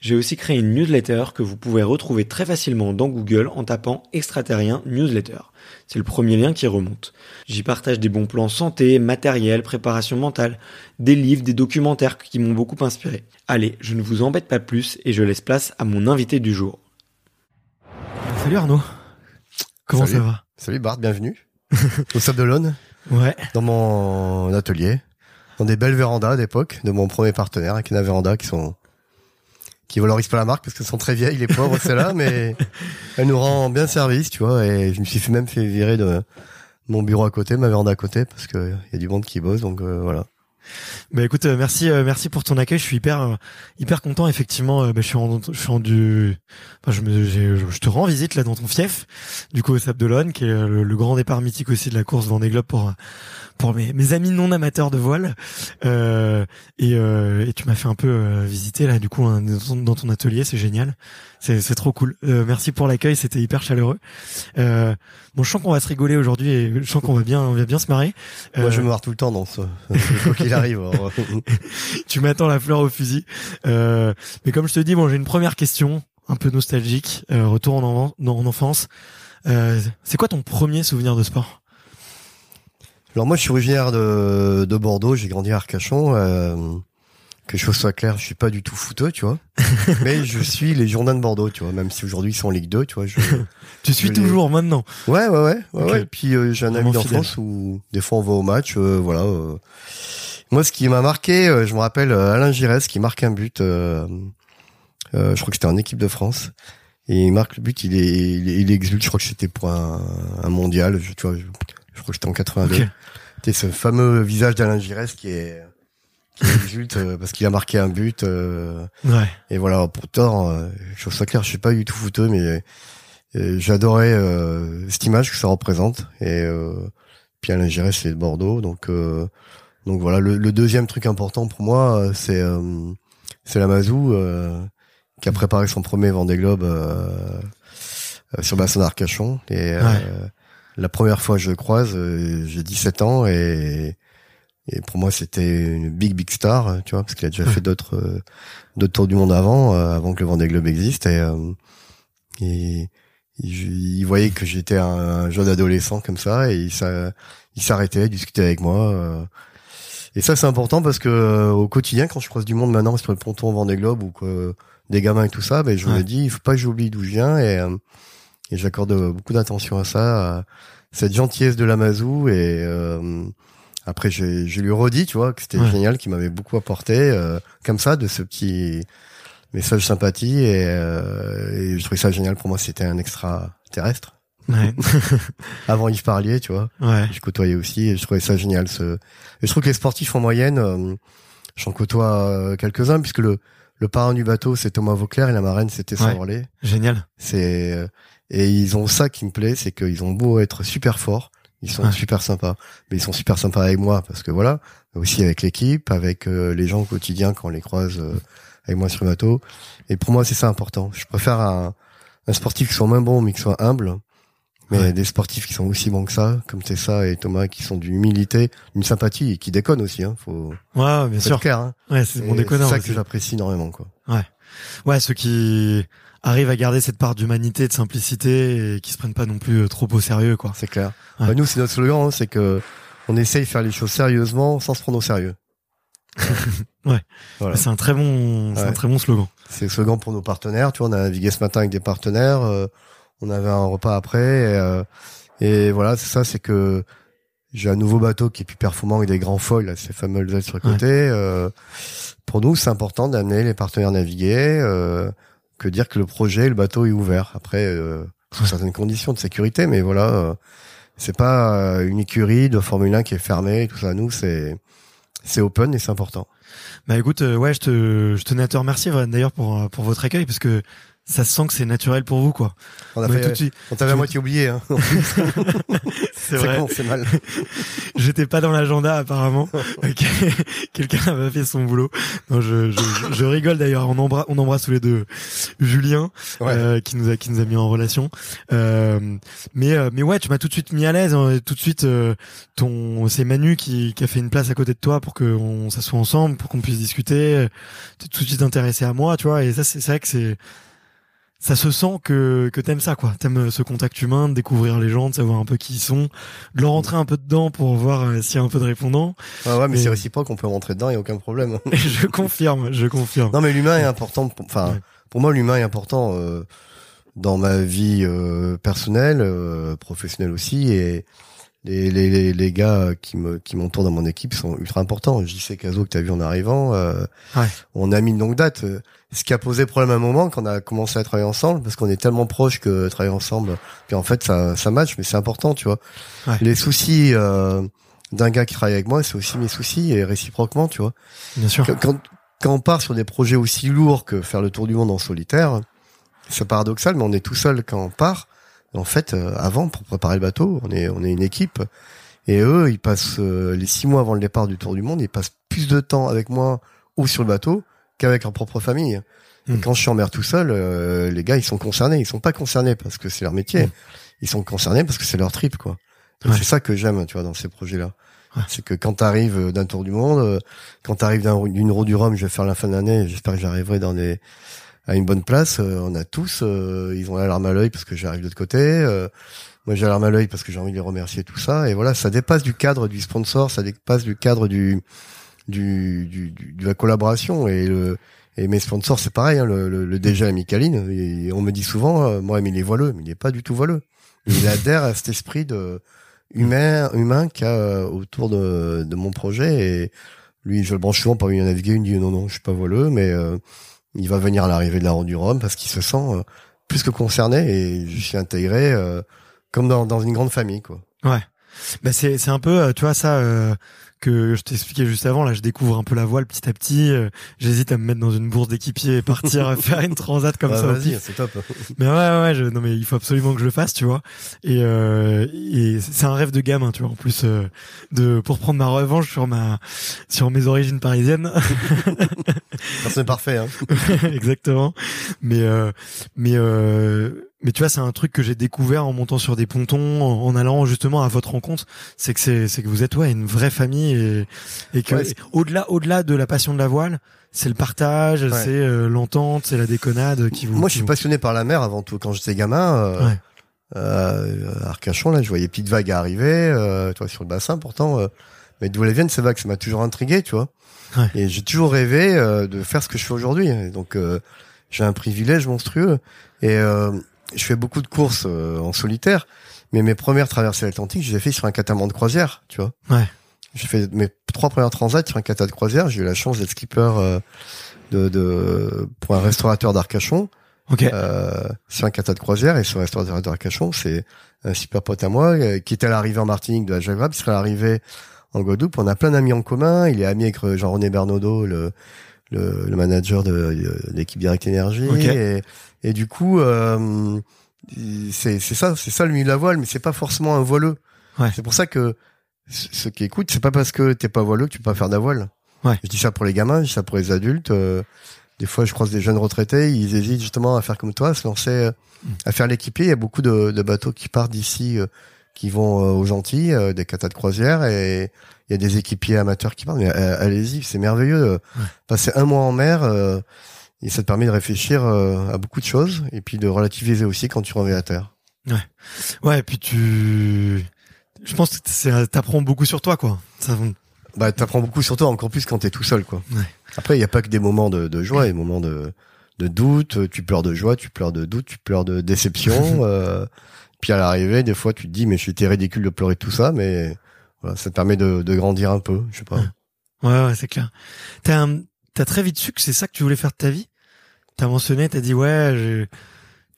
j'ai aussi créé une newsletter que vous pouvez retrouver très facilement dans Google en tapant extraterrien newsletter. C'est le premier lien qui remonte. J'y partage des bons plans santé, matériel, préparation mentale, des livres, des documentaires qui m'ont beaucoup inspiré. Allez, je ne vous embête pas plus et je laisse place à mon invité du jour. Salut Arnaud. Comment Salut. ça va? Salut Bart, bienvenue au Sable d'Olonne, Ouais. dans mon atelier, dans des belles vérandas d'époque, de mon premier partenaire, avec une véranda qui sont qui valorisent pas la marque parce qu'elles sont très vieilles, les pauvres, celles-là, mais elles nous rendent bien service, tu vois, et je me suis même fait virer de mon bureau à côté, ma véranda à côté, parce que y a du monde qui bosse, donc euh, voilà. Bah écoute, euh, merci, euh, merci pour ton accueil. Je suis hyper, euh, hyper content. Effectivement, bah, je suis en, je suis en du, enfin, je me, je, te rends visite là dans ton fief, du coup au Sable d'Olonne, qui est le, le grand départ mythique aussi de la course Vendée Globe pour, pour mes, mes amis non amateurs de voile. Euh, et, euh, et tu m'as fait un peu euh, visiter là, du coup, hein, dans, ton, dans ton atelier, c'est génial. C'est, c'est trop cool. Euh, merci pour l'accueil, c'était hyper chaleureux. Euh, bon, je sens qu'on va se rigoler aujourd'hui et je sens qu'on va bien, on va bien se marrer. Moi, je me marre tout le temps dans ce, quoi qu'il arrive. alors, tu m'attends la fleur au fusil. Euh, mais comme je te dis, bon, j'ai une première question, un peu nostalgique, euh, retour en, en- en enfance. Euh, c'est quoi ton premier souvenir de sport? Alors moi, je suis originaire de, de Bordeaux, j'ai grandi à Arcachon. Euh, que chose soit claire, je suis pas du tout footeux, tu vois. Mais je suis les Jourdains de Bordeaux, tu vois. Même si aujourd'hui ils sont en Ligue 2, tu vois. Je... Tu suis Je toujours maintenant. Ouais, ouais, ouais. ouais. Puis euh, j'ai un ami d'enfance où des fois on va au match, euh, voilà. euh. Moi, ce qui m'a marqué, euh, je me rappelle Alain Giresse qui marque un but. je crois que c'était en équipe de France. Et il marque le but, il est, il, est- il exulte. Je crois que c'était pour un, un mondial. Je, tu vois, je, je crois que c'était en 82. Ok. C'était ce fameux visage d'Alain Giresse qui est qui exulte euh, parce qu'il a marqué un but. euh, Ouais. et voilà, pourtant, euh, chose soit claire, je suis pas du tout fouteux, mais euh, j'adorais euh, cette image que ça représente. Et euh, puis Alain Giresse, c'est de Bordeaux, donc euh, donc voilà. Le, le deuxième truc important pour moi, c'est euh, c'est la Mazou euh, qui a préparé son premier Vendée Globe euh, euh, sur bassin d'Arcachon. Et Ouais. La première fois que je le croise, euh, j'ai 17 ans et et pour moi, c'était une big big star, tu vois, parce qu'il a déjà fait d'autres euh, d'autres tours du monde avant, euh, avant que le Vendée Globe existe. Et, et il, voyait que j'étais un, un jeune adolescent comme ça, et il s'a- il s'arrêtait, discutait avec moi. et ça, c'est important parce que au quotidien, quand je croise du monde maintenant sur le ponton Vendée Globe ou que des gamins et tout ça, ben je Ouais. me dis, il faut pas que j'oublie d'où je viens, et, euh, et j'accorde beaucoup d'attention à ça, à cette gentillesse de l'Amazou et euh, après, j'ai, je lui ai redit, tu vois, que c'était Ouais. génial, qu'il m'avait beaucoup apporté, euh, comme ça, de ce petit message sympathie, et, euh, et je trouvais ça génial. Pour moi, c'était un extraterrestre. Ouais. Avant Yves Parlier, tu vois, ouais. je côtoyais aussi, et je trouvais ça génial. Ce... Et je trouve que les sportifs en moyenne, euh, j'en côtoie euh, quelques-uns, puisque le, le parrain du bateau, c'est Thomas Vauclair, et la marraine, c'était Ouais. Saint-Orlé. Génial. C'est, euh, et ils ont ça qui me plaît, c'est qu'ils ont beau être super forts, Ils sont super sympas, mais ils sont super sympas avec moi parce que voilà, aussi avec l'équipe, avec euh, les gens au quotidien quand on les croise euh, avec moi sur le bateau. Et pour moi, c'est ça important. Je préfère un, un sportif qui soit moins bon mais qui soit humble, mais des sportifs qui sont aussi bons que ça, comme c'est ça et Thomas, qui sont d'une humilité, d'une sympathie et qui déconnent aussi. Hein, faut. Ouais, bien sûr. Clair, hein. Ouais, c'est mon déconneur. C'est ça que j'apprécie énormément, quoi. Ouais. Ouais, ceux qui arrivent à garder cette part d'humanité, de simplicité et qui se prennent pas non plus euh, trop au sérieux, quoi. C'est clair. Bah, nous, c'est notre slogan, hein, c'est que on essaye de faire les choses sérieusement sans se prendre au sérieux. ouais. Voilà. C'est un très bon, c'est un très bon slogan. C'est le slogan pour nos partenaires. Tu vois, on a navigué ce matin avec des partenaires. Euh, on avait un repas après. Et, euh, et voilà, c'est ça, c'est que j'ai un nouveau bateau qui est plus performant avec des grands foils, ces fameux ailes sur le côté. Euh, pour nous, c'est important d'amener les partenaires naviguer, euh, que dire que le projet, le bateau est ouvert. Après, euh, sous certaines conditions de sécurité, mais voilà, euh, c'est pas une écurie de Formule 1 qui est fermée. Tout ça, nous, c'est c'est open et c'est important. Bah écoute, ouais, je te je tenais à te remercier d'ailleurs pour pour votre accueil parce que ça se sent que c'est naturel pour vous, quoi. On a fait, on t'avait à moitié oublié, hein. c'est vrai. c'est mal. J'étais pas dans l'agenda, apparemment. Quelqu'un avait fait son boulot. Non, je, je, je rigole d'ailleurs. On embrasse, on embrasse tous les deux Julien, euh, qui nous a, qui nous a mis en relation. Euh, mais, euh, mais ouais, tu m'as tout de suite mis à l'aise. Hein, tout de suite, euh, ton, c'est Manu qui, qui a fait une place à côté de toi pour qu'on s'assoie ensemble, pour qu'on puisse discuter. T'es tout de suite intéressé à moi, tu vois. Et ça, c'est vrai que c'est, ça se sent que que t'aimes ça quoi t'aimes euh, ce contact humain de découvrir les gens de savoir un peu qui ils sont de leur rentrer un peu dedans pour voir euh, s'il y a un peu de répondants ah ouais mais c'est réciproque on peut rentrer dedans y a aucun problème je confirme je confirme non mais l'humain est important enfin pour moi l'humain est important euh, dans ma vie euh, personnelle professionnelle aussi et les, les, les, gars qui me qui m'entourent dans mon équipe sont ultra importants. JC Caso que tu as vu en arrivant, euh, ouais. on a mis une longue date. Ce qui a posé problème à un moment quand on a commencé à travailler ensemble, parce qu'on est tellement proches que travailler ensemble, puis en fait ça ça match, mais c'est important, tu vois. Ouais. Les soucis euh, d'un gars qui travaille avec moi, c'est aussi mes soucis et réciproquement, tu vois. Bien sûr. Quand, quand on part sur des projets aussi lourds que faire le tour du monde en solitaire, c'est paradoxal, mais on est tout seul quand on part en fait, euh, avant, pour préparer le bateau, on est, on est une équipe. Et eux, ils passent euh, les six mois avant le départ du Tour du Monde, ils passent plus de temps avec moi ou sur le bateau qu'avec leur propre famille. Et hmm. quand je suis en mer tout seul, euh, les gars, ils sont concernés. Ils sont pas concernés parce que c'est leur métier. Hmm. Ils sont concernés parce que c'est leur trip, quoi. C'est ça que j'aime, tu vois, dans ces projets-là. C'est que quand t'arrives d'un Tour du Monde, quand t'arrives d'une roue du Rhum, je vais faire la fin de l'année, j'espère que j'arriverai dans des à une bonne place. Euh, on a tous, euh, ils ont l'alarme à l'œil parce que j'arrive de l'autre côté. Euh, moi, j'ai l'alarme à l'œil parce que j'ai envie de les remercier tout ça. Et voilà, ça dépasse du cadre du sponsor, ça dépasse du cadre du du, du, de la collaboration et le et mes sponsors, c'est pareil. Hein, le, le, le DG Micaline, on me dit souvent, moi, mais il est voileux, mais il n'est pas du tout voileux. Il adhère à cet esprit de humain, humain qu'il y a autour de, de mon projet. Et lui, je le branche souvent pour lui naviguer. Il me dit non, non, je suis pas voileux, mais il va venir à l'arrivée de la Ronde du Rhum parce qu'il se sent euh, plus que concerné et je suis intégré euh, comme dans, dans une grande famille quoi. Ouais. Bah c'est c'est un peu euh, tu vois ça que je t'expliquais juste avant. Là, je découvre un peu la voile petit à petit. Euh, j'hésite à me mettre dans une bourse d'équipier et partir faire une transat comme ça. Vas-y, c'est top. Mais ouais, ouais, je, non mais il faut absolument que je le fasse, tu vois. Et, euh, et c'est un rêve de gamin, tu vois. En plus, euh, de pour prendre ma revanche sur ma sur mes origines parisiennes. c'est parfait. Hein. Exactement. Mais euh, mais euh, mais tu vois, c'est un truc que j'ai découvert en montant sur des pontons, en, allant justement à votre rencontre. C'est que c'est, c'est que vous êtes ouais une vraie famille et, et que au-delà, au-delà de la passion de la voile, c'est le partage, c'est euh, l'entente, c'est la déconnade qui vous. Moi, je suis passionné par la mer avant tout. Quand j'étais gamin, euh, euh, à Arcachon, là, je voyais petites vagues arriver, euh, tu vois, sur le bassin. Pourtant, euh, mais d'où elles viennent ces vagues, ça m'a toujours intrigué, tu vois. Et j'ai toujours rêvé de faire ce que je fais aujourd'hui. Donc, j'ai un privilège monstrueux. Et je fais beaucoup de courses euh, en solitaire, mais mes premières traversées atlantiques, je les ai fait sur un catamaran de croisière, tu vois. Ouais. J'ai fait mes trois premières transats sur un catamaran de croisière. J'ai eu la chance d'être skipper euh, de, de pour un restaurateur d'Arcachon. Okay. Euh, sur un catamaran de croisière et ce restaurateur d'Arcachon, c'est un super pote à moi euh, qui était à l'arrivée en Martinique de la Jaguar, il serait arrivé en Guadeloupe. On a plein d'amis en commun. Il est ami avec Jean-René Bernaudot, le, le, le manager de, l'équipe Direct Énergie. Et, et du coup, euh, c'est ça, c'est ça le milieu de la voile, mais c'est pas forcément un voileux. Ouais. C'est pour ça que ce ce qui écoute, c'est pas parce que t'es pas voileux que tu peux pas faire de la voile. Ouais. Je dis ça pour les gamins, je dis ça pour les adultes. euh, des fois, je croise des jeunes retraités, ils hésitent justement à faire comme toi, à se lancer, Mm. à faire l'équipier. Il y a beaucoup de, de bateaux qui partent d'ici, euh, qui vont euh, aux Antilles, euh, des catas de croisière, et il y a des équipiers amateurs qui partent. Mais euh, allez-y, c'est merveilleux. euh, Passer un mois en mer, euh, et ça te permet de réfléchir euh, à beaucoup de choses, et puis de relativiser aussi quand tu reviens à terre. Ouais, et puis tu, je pense que t'apprends beaucoup sur toi, quoi. Ça, Bah, t'apprends beaucoup sur toi, encore plus quand t'es tout seul, quoi. Ouais. Après, il y a pas que des moments de, de joie, des moments de, de doute. Tu pleures de joie, tu pleures de doute, tu pleures de déception. euh, puis à l'arrivée, des fois, tu te dis, mais j'étais ridicule de pleurer tout ça, mais voilà, ça te permet de, de grandir un peu, je sais pas. ouais, ouais, c'est clair. T'as, un- t'as très vite su que c'est ça que tu voulais faire de ta vie? T'as mentionné, t'as dit ouais, j'ai,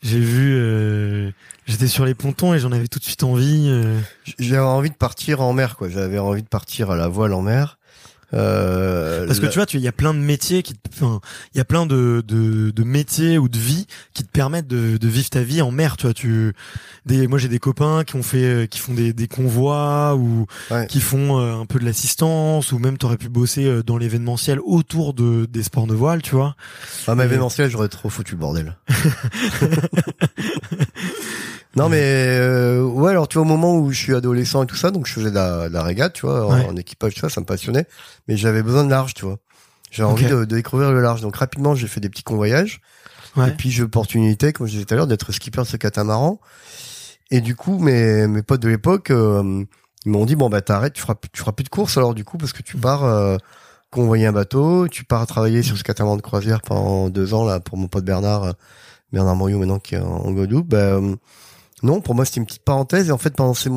j'ai vu, euh, j'étais sur les pontons et j'en avais tout de suite envie. euh. J'avais envie de partir en mer, quoi. J'avais envie de partir à la voile en mer. Euh, Parce que la- tu vois, tu il y a plein de métiers qui, te- enfin, il y a plein de, de de métiers ou de vie qui te permettent de, de vivre ta vie en mer. Tu vois, tu, des, moi j'ai des copains qui ont fait, euh, qui font des, des convois ou Ouais. qui font euh, un peu de l'assistance ou même t'aurais pu bosser euh, dans l'événementiel autour de des sports de voile, tu vois. Ah, ma Et- événementiel, j'aurais trop foutu le bordel. non, mais euh, ouais, alors tu vois, au moment où je suis adolescent et tout ça, donc je faisais de la, de la régate, tu vois, en, Ouais. en équipage, tout ça, ça me passionnait, mais j'avais besoin de large, tu vois. J'avais envie de, de découvrir le large. Donc rapidement, j'ai fait des petits convoyages. Ouais. Et puis j'ai eu l'opportunité, comme je disais tout à l'heure, d'être skipper de ce catamaran. Et du coup, mes, mes potes de l'époque, euh, ils m'ont dit, bon, bah t'arrêtes, tu feras, plus- tu feras plus de course alors du coup, parce que tu pars euh, convoyer un bateau, tu pars travailler sur ce catamaran de croisière pendant deux ans, là, pour mon pote Bernard, euh, Bernard Moriot maintenant qui est en, en Guadeloupe. Bah, euh, non, pour moi, c'était une petite parenthèse. Et en fait, pendant ces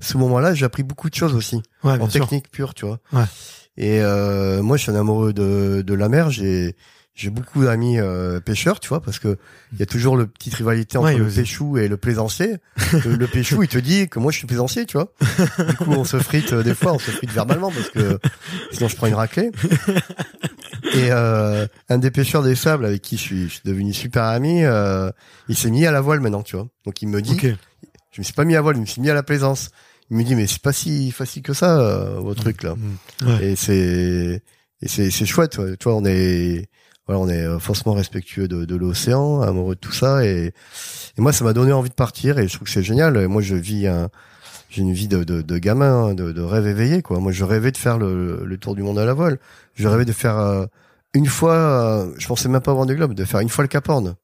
ce moment-là, j'ai appris beaucoup de choses aussi Ouais, en sûr. technique pure, tu vois. Ouais. Et euh, moi, je suis un amoureux de, de la mer. J'ai j'ai beaucoup d'amis euh, pêcheurs, tu vois, parce que il y a toujours le petite rivalité entre Ouais, le pêchou et le plaisancier. le, le pêchou, il te dit que moi, je suis plaisancier, tu vois. Du coup, on se frite euh, des fois, on se frite verbalement parce que sinon, je prends une raclée. Et euh, un des pêcheurs des sables avec qui je suis, je suis devenu super ami, euh, il s'est mis à la voile maintenant, tu vois. Donc il me dit, Ok. je me suis pas mis à voile, je me suis mis à la plaisance. Il me dit mais c'est pas si facile que ça euh, vos trucs là. Ouais. Et c'est et c'est c'est chouette, ouais. tu vois, on est voilà, on est euh, forcément respectueux de, de l'océan, amoureux de tout ça et et moi ça m'a donné envie de partir et je trouve que c'est génial. Et moi je vis un j'ai une vie de, de, de gamin, hein, de, de rêve éveillé quoi. Moi je rêvais de faire le, le tour du monde à la voile. Je rêvais de faire euh, une fois, euh, je pensais même pas avoir des globes, de faire une fois le Cap Horn.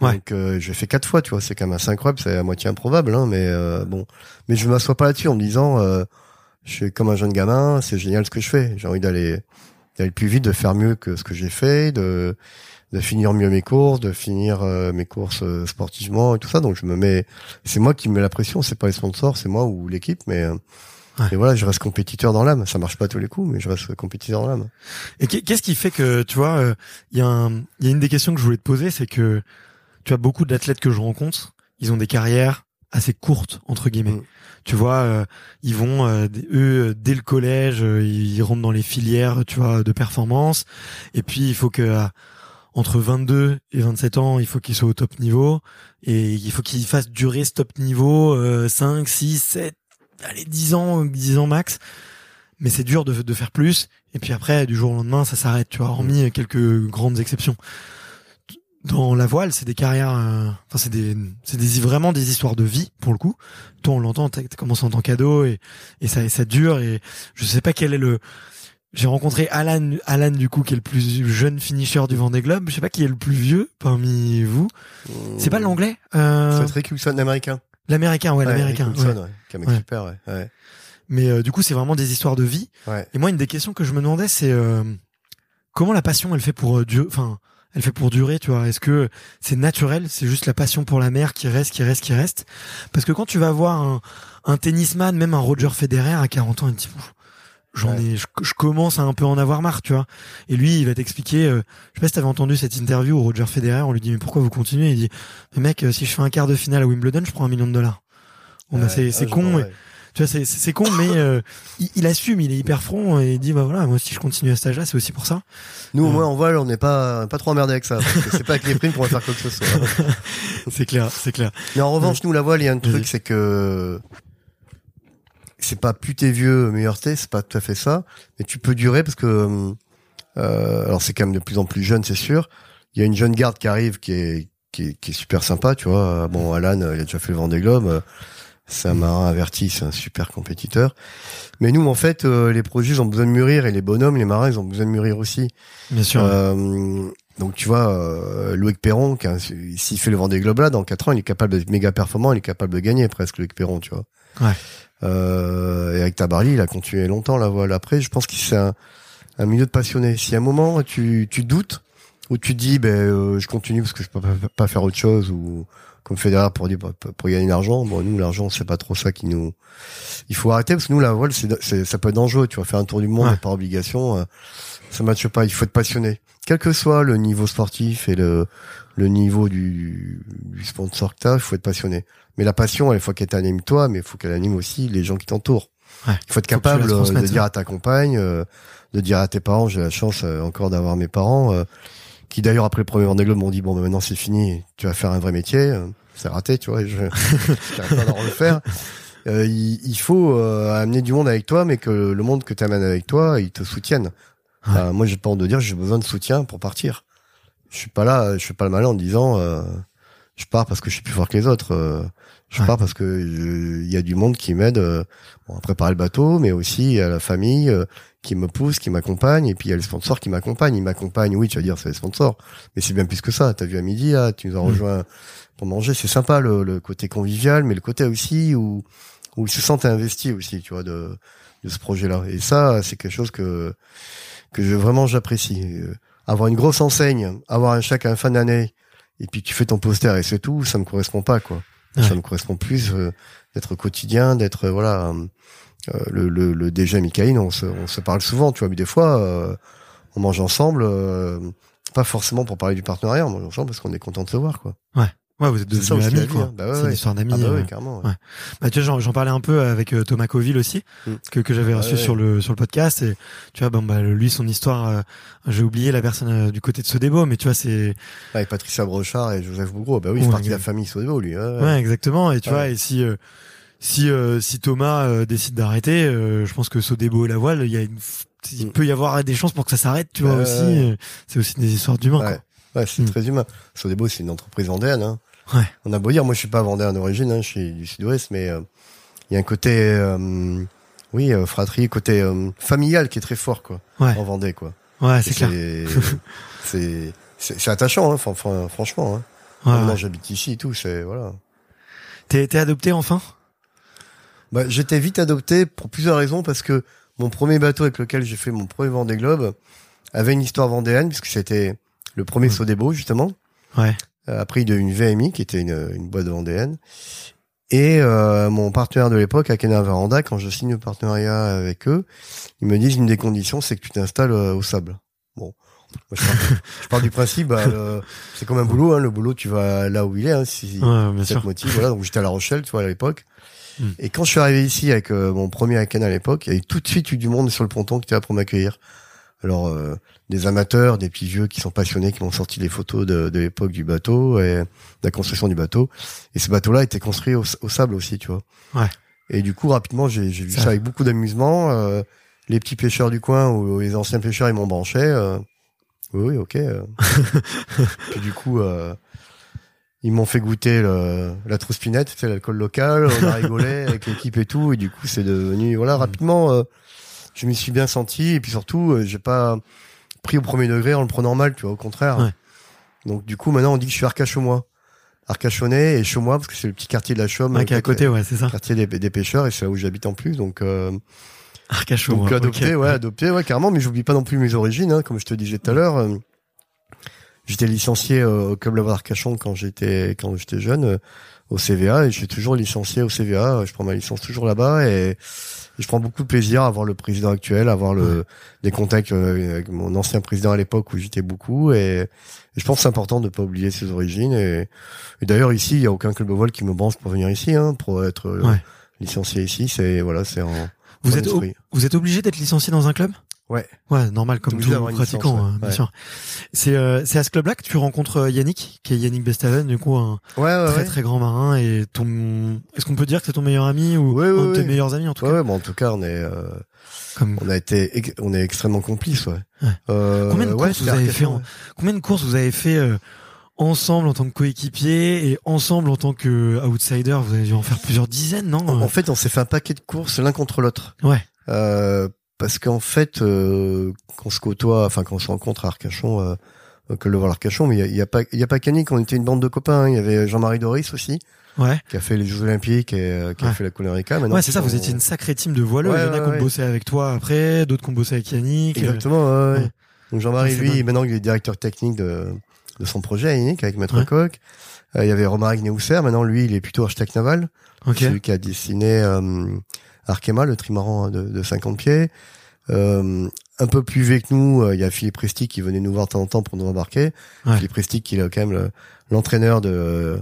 Ouais. Donc euh, j'ai fait quatre fois, tu vois, c'est quand même assez incroyable, c'est à moitié improbable, hein, mais euh, bon. Mais je m'assois pas là-dessus en me disant, euh, je suis comme un jeune gamin, c'est génial ce que je fais. J'ai envie d'aller d'aller plus vite, de faire mieux que ce que j'ai fait, de de finir mieux mes courses, de finir euh, mes courses euh, sportivement et tout ça. Donc je me mets, c'est moi qui me mets la pression, c'est pas les sponsors, c'est moi ou l'équipe, mais euh, Ouais. et voilà, je reste compétiteur dans l'âme. Ça marche pas tous les coups, mais je reste compétiteur dans l'âme. Et qu'est- qu'est-ce qui fait que, tu vois, euh, il y, a un- il y a une des questions que je voulais te poser, c'est que tu as beaucoup d'athlètes que je rencontre, ils ont des carrières assez courtes, entre guillemets. Mm. Tu vois, euh, ils vont, euh, eux, euh, dès le collège, euh, ils rentrent dans les filières, tu vois, de performance. Et puis, il faut que, euh, entre 22 et 27 ans, il faut qu'ils soient au top niveau. Et il faut qu'ils fassent durer ce top niveau euh, 5, 6, 7, allez, 10 ans, 10 ans max. Mais c'est dur de, de faire plus. Et puis après, du jour au lendemain, ça s'arrête, tu vois, hormis quelques grandes exceptions. Dans la voile, c'est des carrières, euh, enfin c'est des, c'est des vraiment des histoires de vie pour le coup. Toi, on l'entend, t'as commencé en tant qu'ado et et ça et ça dure et je sais pas quel est le. J'ai rencontré Alan, Alan du coup qui est le plus jeune finisher du Vendée Globe. Je sais pas qui est le plus vieux parmi vous. C'est pas l'anglais, euh, C'est Rick Wilson, américain. l'américain, ouais, Ouais, l'américain. Wilson, ouais. ouais. Qui est un mec Ouais. super, ouais. ouais. Mais euh, du coup, c'est vraiment des histoires de vie. Ouais. Et moi, une des questions que je me demandais, c'est euh, comment la passion, elle fait pour euh, Dieu, enfin, elle fait pour durer, tu vois. Est-ce que c'est naturel, c'est juste la passion pour la mer qui reste, qui reste, qui reste? Parce que quand tu vas voir un, un tennisman, même un Roger Federer à 40 ans, il te dit, j'en Ouais. ai, je, je commence à un peu en avoir marre, tu vois. Et lui, il va t'expliquer. euh, je sais pas si t'avais entendu cette interview où Roger Federer, on lui dit mais pourquoi vous continuez? Il dit mais mec, euh, si je fais un quart de finale à Wimbledon, je prends un million de dollars. Bon, bah, Ouais. c'est c'est Ah, con, vois. Tu vois, c'est con, mais euh, il, il assume, il est hyper franc et il dit bah voilà, moi si je continue à cet âge-là, c'est aussi pour ça. Nous, au Euh. moins, en voile, on n'est pas, pas trop emmerdé avec ça. C'est pas avec les primes qu'on va faire quoi que ce soit. c'est clair, c'est clair. Mais en revanche, nous, la voile, il y a un truc, c'est que c'est pas plus t'es vieux, meilleur t'es, c'est pas tout à fait ça, mais tu peux durer parce que euh, alors c'est quand même de plus en plus jeune, c'est sûr. Il y a une jeune garde qui arrive qui est qui est, qui est super sympa, tu vois. Bon, Alan, il a déjà fait le Vendée Globe. C'est un marin averti, c'est un super compétiteur. Mais nous, en fait, euh, les projets, ils ont besoin de mûrir et les bonhommes, les marins, ils ont besoin de mûrir aussi. Bien sûr. Euh, donc tu vois, euh, Loïc Perron, s'il fait le Vendée Globe là, dans 4 ans, il est capable d'être méga performant, il est capable de gagner presque Loïc Perron, tu vois. Ouais. Euh, et avec Tabarly, il a continué longtemps la voile. Après, je pense qu'il c'est un, un milieu de passionné. Si à un moment tu, tu doutes ou tu dis, ben, euh, je continue parce que je peux pas, faire autre chose ou comme Federer pour dire pour gagner de l'argent. Bon, nous l'argent c'est pas trop ça qui nous. Il faut arrêter parce que nous la voile c'est ça peut être dangereux. Tu vas faire un tour du monde par obligation, euh, ça matche pas. Il faut être passionné, quel que soit le niveau sportif et le le niveau du, du sponsor que t'as, il faut être passionné. Mais la passion, il faut qu'elle t'anime toi, mais il faut qu'elle anime aussi les gens qui t'entourent. Il faut être capable de dire à ta compagne, euh, de dire à tes parents. J'ai la chance euh, encore d'avoir mes parents qui d'ailleurs après le premier Vendée Globe m'ont dit bon ben maintenant c'est fini, tu vas faire un vrai métier. C'est raté, tu vois. Je n'arrive pas à refaire. Euh, il, il, faut euh, amener du monde avec toi, mais que le monde que tu amènes avec toi, il te soutienne. moi, j'ai pas honte de dire, j'ai besoin de soutien pour partir. Je suis pas là, je suis pas le malin en disant, euh, je pars parce que je suis plus fort que les autres. Euh, je pars parce que il y a du monde qui m'aide bon, à préparer le bateau, mais aussi à la famille, qui me pousse, qui m'accompagne, et puis il y a les sponsors qui m'accompagnent. Ils m'accompagnent, oui, tu vas dire c'est les sponsors, mais c'est bien plus que ça. T'as vu à midi, là, tu nous as mm. rejoint pour manger, c'est sympa le, côté convivial, mais le côté aussi où où ils se sentent investis aussi, tu vois, de de ce projet-là. Et ça, c'est quelque chose que que je vraiment j'apprécie. Euh, avoir une grosse enseigne, avoir un chèque à la fin d'année, et puis tu fais ton poster et c'est tout, ça me correspond pas, quoi. Ça me correspond plus euh, d'être quotidien, d'être voilà le, le, le DG Michael, on se, on se parle souvent, tu vois, mais des fois, euh, on mange ensemble, euh, pas forcément pour parler du partenariat, on mange ensemble parce qu'on est content de se voir, quoi. Ouais. Ouais, vous êtes devenus amis, quoi. Hein. Bah c'est une histoire d'amis. Ah bah ouais, carrément. Ouais. Bah, tu vois, j'en parlais un peu avec Thomas Coville aussi, mm. que, que j'avais reçu sur le sur le podcast. Et tu vois, bon, bah, lui, son histoire, j'ai oublié la personne du côté de Sodebo, mais tu vois, c'est. Avec Patricia Brochard et Joseph Bougro. Bah oui, il fait partie de la famille Sodebo, lui. Ouais, exactement. Et tu vois, et si si euh, si Thomas euh, décide d'arrêter, euh, je pense que Sodebo et la voile, il y a une, il mm. peut y avoir des chances pour que ça s'arrête, tu vois aussi. C'est aussi des histoires d'humains. Ouais, ouais c'est mm. très humain. Sodebo, c'est une entreprise vendéenne. Hein. Ouais. On a beau dire, moi je suis pas vendéen d'origine, hein, je suis du Sud-Ouest, mais il y a un côté, oui, fratrie, côté familial qui est très fort, quoi, ouais. en Vendée, quoi. Ouais, c'est clair. c'est c'est attachant, hein, franchement. Hein. Ouais, Moi, j'habite ici et tout, c'est voilà. T'es adopté enfin? Bah, J'étais vite adopté pour plusieurs raisons, parce que mon premier bateau avec lequel j'ai fait mon premier Vendée Globe avait une histoire vendéenne, puisque c'était le premier mmh. Sodebo, justement. Ouais. Euh, après, il a eu une VMI, qui était une, une boîte vendéenne. Et euh, mon partenaire de l'époque, Akena Varanda, quand je signe le partenariat avec eux, ils me disent une des conditions, c'est que tu t'installes euh, au sable. Bon, moi, je, pars, du principe, bah, c'est comme un boulot. Hein, le boulot, tu vas là où il est. Hein, si ouais, ça te motive. Voilà, donc j'étais à La Rochelle, tu vois, à l'époque. Et quand je suis arrivé ici avec euh, mon premier Aken à l'époque, il y avait tout de suite eu du monde sur le ponton qui était là pour m'accueillir. Alors euh, des amateurs, des petits vieux qui sont passionnés, qui m'ont sorti les photos de, de l'époque du bateau et de la construction du bateau. Et ce bateau-là était construit au, sable aussi, tu vois. Ouais. Et du coup, rapidement, j'ai vu ça. avec beaucoup d'amusement. Euh, les petits pêcheurs du coin ou les anciens pêcheurs, ils m'ont branché. oui, oui, ok. et du coup, ils m'ont fait goûter le, la trouspinette, c'est l'alcool local, on a rigolé avec l'équipe et tout, et du coup c'est devenu voilà mm. rapidement, euh, je m'y suis bien senti et puis surtout euh, j'ai pas pris au premier degré en le prenant mal, tu vois, au contraire. Donc du coup maintenant on dit que je suis Arcachonnois, Arcachonnais et moi parce que c'est le petit quartier de la Chaume, ah, qui est à côté, ouais, c'est ça. Quartier des, des, pêcheurs et c'est là où j'habite en plus, donc. Euh, Arcachon. Donc adopté, ouais, adopté, ouais, carrément, mais j'oublie pas non plus mes origines, hein, comme je te disais tout à l'heure. Euh, J'étais licencié euh, au Club Lavoir d'Arcachon quand j'étais quand j'étais jeune euh, au CVA et je suis toujours licencié au CVA. Je prends ma licence toujours là-bas et, je prends beaucoup de plaisir à voir le président actuel, à avoir le des contacts euh, avec mon ancien président à l'époque où j'étais beaucoup et, je pense que c'est important de pas oublier ses origines et, d'ailleurs ici il y a aucun club de vol qui me branche pour venir ici hein, pour être licencié ici. C'est voilà c'est en vous êtes vous êtes obligé d'être licencié dans un club? Ouais. Ouais, normal comme tout pratiquant, licence, ouais. hein, bien Ouais. sûr. C'est euh, c'est à ce club-là que tu rencontres euh, Yannick, qui est Yannick Bestaven, du coup un Ouais, très très grand marin et ton. Est-ce qu'on peut dire que c'est ton meilleur ami ou un de tes meilleurs amis en tout cas ouais, bon, en tout cas, on est, euh, Comme on a été, on est extrêmement complices, ouais. Ouais. Euh, Combien de courses vous avez fait en-. Combien de courses vous avez fait euh, ensemble en tant que coéquipier et ensemble en tant que outsider? Vous avez dû en faire plusieurs dizaines, non En fait, on s'est fait un paquet de courses l'un contre l'autre. Ouais. Euh, parce qu'en fait, euh, quand on se côtoie, enfin quand on se rencontre à Arcachon, euh, que le voir Arcachon, mais il y a, il y a pas, il y a pas qu'Yannick, on était une bande de copains. hein. Il y avait Jean-Marie Doris aussi, Ouais. qui a fait les Jeux Olympiques et euh, qui a fait la Colérica. Ouais, c'est ça. on- Vous étiez une sacrée team de voileux. Ouais, Il y en a qui ont bossé avec toi après, d'autres qui ont bossé avec Yannick. euh, Exactement. Donc Jean-Marie, lui, dingue. maintenant il est directeur technique de, de son projet Yannick avec Maître. Coq. Euh, il y avait Romaric Neusser. Maintenant, lui, il est plutôt architecte naval. Ok. celui qui a dessiné euh, Arkema, le trimaran de, de 50 pieds. Euh, un peu plus vieux que nous, euh, il y a Philippe Presti qui venait nous voir de temps en temps pour nous embarquer. Ouais. Philippe Presti qui est quand même le- l'entraîneur de,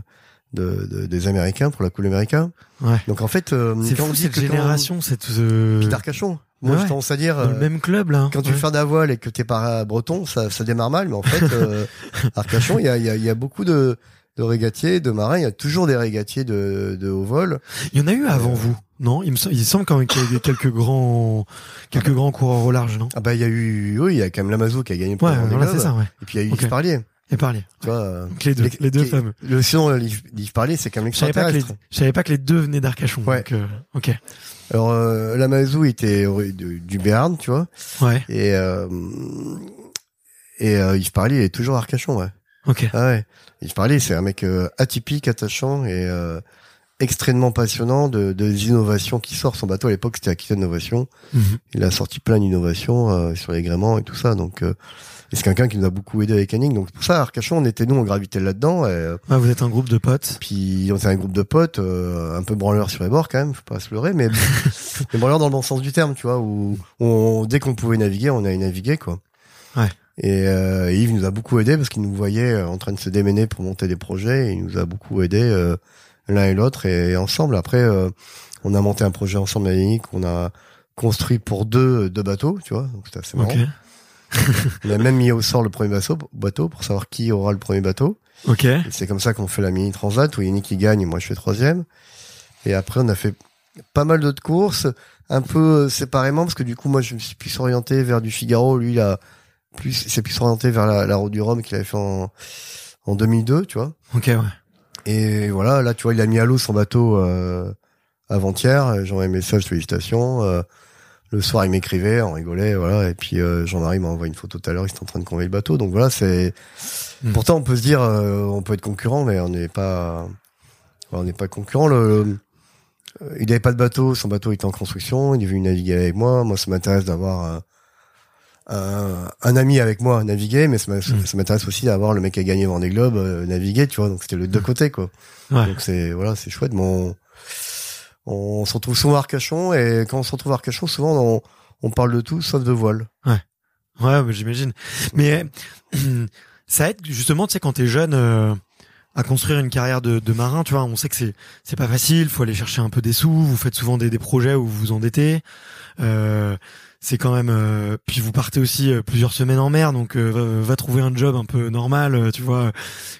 de, de- des Américains pour la Coupe américaine. Ouais. Donc en fait, euh, C'est fou cette génération, cette euh, d'Arcachon. Moi, Ouais. j'ai tendance à dire, dans le euh, même club là. quand tu fais de la voile et que t'es pas breton, ça, ça démarre mal. Mais en fait, euh, Arcachon, il y a, y, a, y a beaucoup de, de régatiers, de marins. Il y a toujours des régatiers de, de haut vol. Il y en a eu avant vous, non Il me semble, il semble quand même qu'il y a eu quelques grands, quelques grands coureurs au large, non? Ah bah il y a eu, oui, il y a quand même Lamazou qui a gagné pour Ouais, voilà, c'est ça, ouais. Et puis il y a eu. Yves Parlier. Et parlez. Tu vois, euh, Donc les deux, les, deux fameux. Le sinon, euh, Yves Parlier, c'est quand même extraterrestre. je savais pas que les deux venaient d'Arcachon. Ouais. Donc, euh, ok. Alors, euh, Lamazou était du, Béarn, tu vois. Ouais. Et, euh, et euh, Yves Parlier est toujours à Arcachon, ouais. Ok. Ah ouais. Yves Parlier, c'est un mec euh, atypique, attachant et euh, extrêmement passionnant de, de des innovations qui sortent. Son bateau à l'époque, c'était Aquitaine Innovation. Mhm. Il a sorti plein d'innovations euh, sur les gréements et tout ça. Donc, euh, et c'est quelqu'un qui nous a beaucoup aidé avec Anning. Donc pour ça, Arcachon, on était nous, on gravitait là-dedans. Et, euh, Ouais, vous êtes un groupe de potes. puis on était un groupe de potes, euh, un peu branleurs sur les bords quand même, faut pas se leurrer, mais, mais branleurs dans le bon sens du terme, tu vois, où on, dès qu'on pouvait naviguer, on allait naviguer, quoi. Ouais. Et, euh, et Yves nous a beaucoup aidé parce qu'il nous voyait euh, en train de se démener pour monter des projets. Et il nous a beaucoup aidé euh, l'un et l'autre et, ensemble. Après, euh, on a monté un projet ensemble à Yannick qu'on a construit pour deux, deux bateaux, tu vois. Donc c'était assez marrant. Ok. On a même mis au sort le premier bateau, bateau pour savoir qui aura le premier bateau. Ok. C'est comme ça qu'on fait la mini transat où Yannick il gagne et moi je fais troisième. Et après on a fait pas mal d'autres courses, un peu euh, séparément parce que du coup moi je me suis plus orienté vers du Figaro, lui il a plus s'est plus orienté vers la, la route du Rhum qu'il avait fait en en 2002, tu vois. Ok, ouais. Et voilà, là tu vois il a mis à l'eau son bateau euh, avant-hier, envoyé un message félicitations. euh, le soir il m'écrivait, on rigolait, voilà. Et puis euh, Jean-Marie m'a envoyé une photo tout à l'heure, il était en train de convoyer le bateau. Donc voilà, c'est Hmm. Pourtant, on peut se dire, euh, on peut être concurrent, mais on n'est pas, on n'est pas concurrent. Le, il n'avait pas de bateau, son bateau était en construction, il est venu naviguer avec moi. Moi, ça m'intéresse d'avoir un, ami avec moi naviguer, mais ça Mm. ça m'intéresse aussi d'avoir le mec qui a gagné Vendée Globe euh, naviguer, tu vois. Donc c'était le deux côtés, quoi. Ouais. Donc c'est voilà, c'est chouette. Mais on, on se retrouve souvent à Arcachon et quand on se retrouve à Arcachon, souvent on, on parle de tout sauf de voile. Ouais, bah, j'imagine. Mais euh, ça aide justement, tu sais, quand t'es jeune, euh, à construire une carrière de, de marin. Tu vois, on sait que c'est c'est pas facile. Faut aller chercher un peu des sous. Vous faites souvent des, des projets où vous vous endettez. Euh, c'est quand même. euh, puis vous partez aussi euh, plusieurs semaines en mer, donc euh, va, trouver un job un peu normal. euh, tu vois,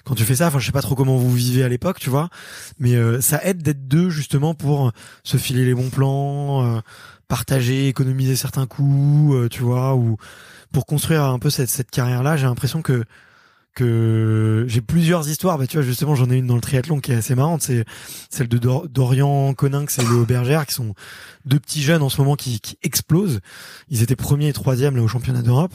quand tu fais ça. Enfin, je sais pas trop comment vous vivez à l'époque, tu vois, mais ça aide d'être deux justement pour se filer les bons plans, partager, économiser certains coûts, tu vois, ou pour construire un peu cette, cette carrière-là, j'ai l'impression que que j'ai plusieurs histoires. Bah, tu vois, justement, j'en ai une dans le triathlon qui est assez marrante. C'est celle de Dor- Dorian Coninx et Léo Bergère, qui sont deux petits jeunes en ce moment qui, qui explosent. Ils étaient premiers et troisième là au championnat d'Europe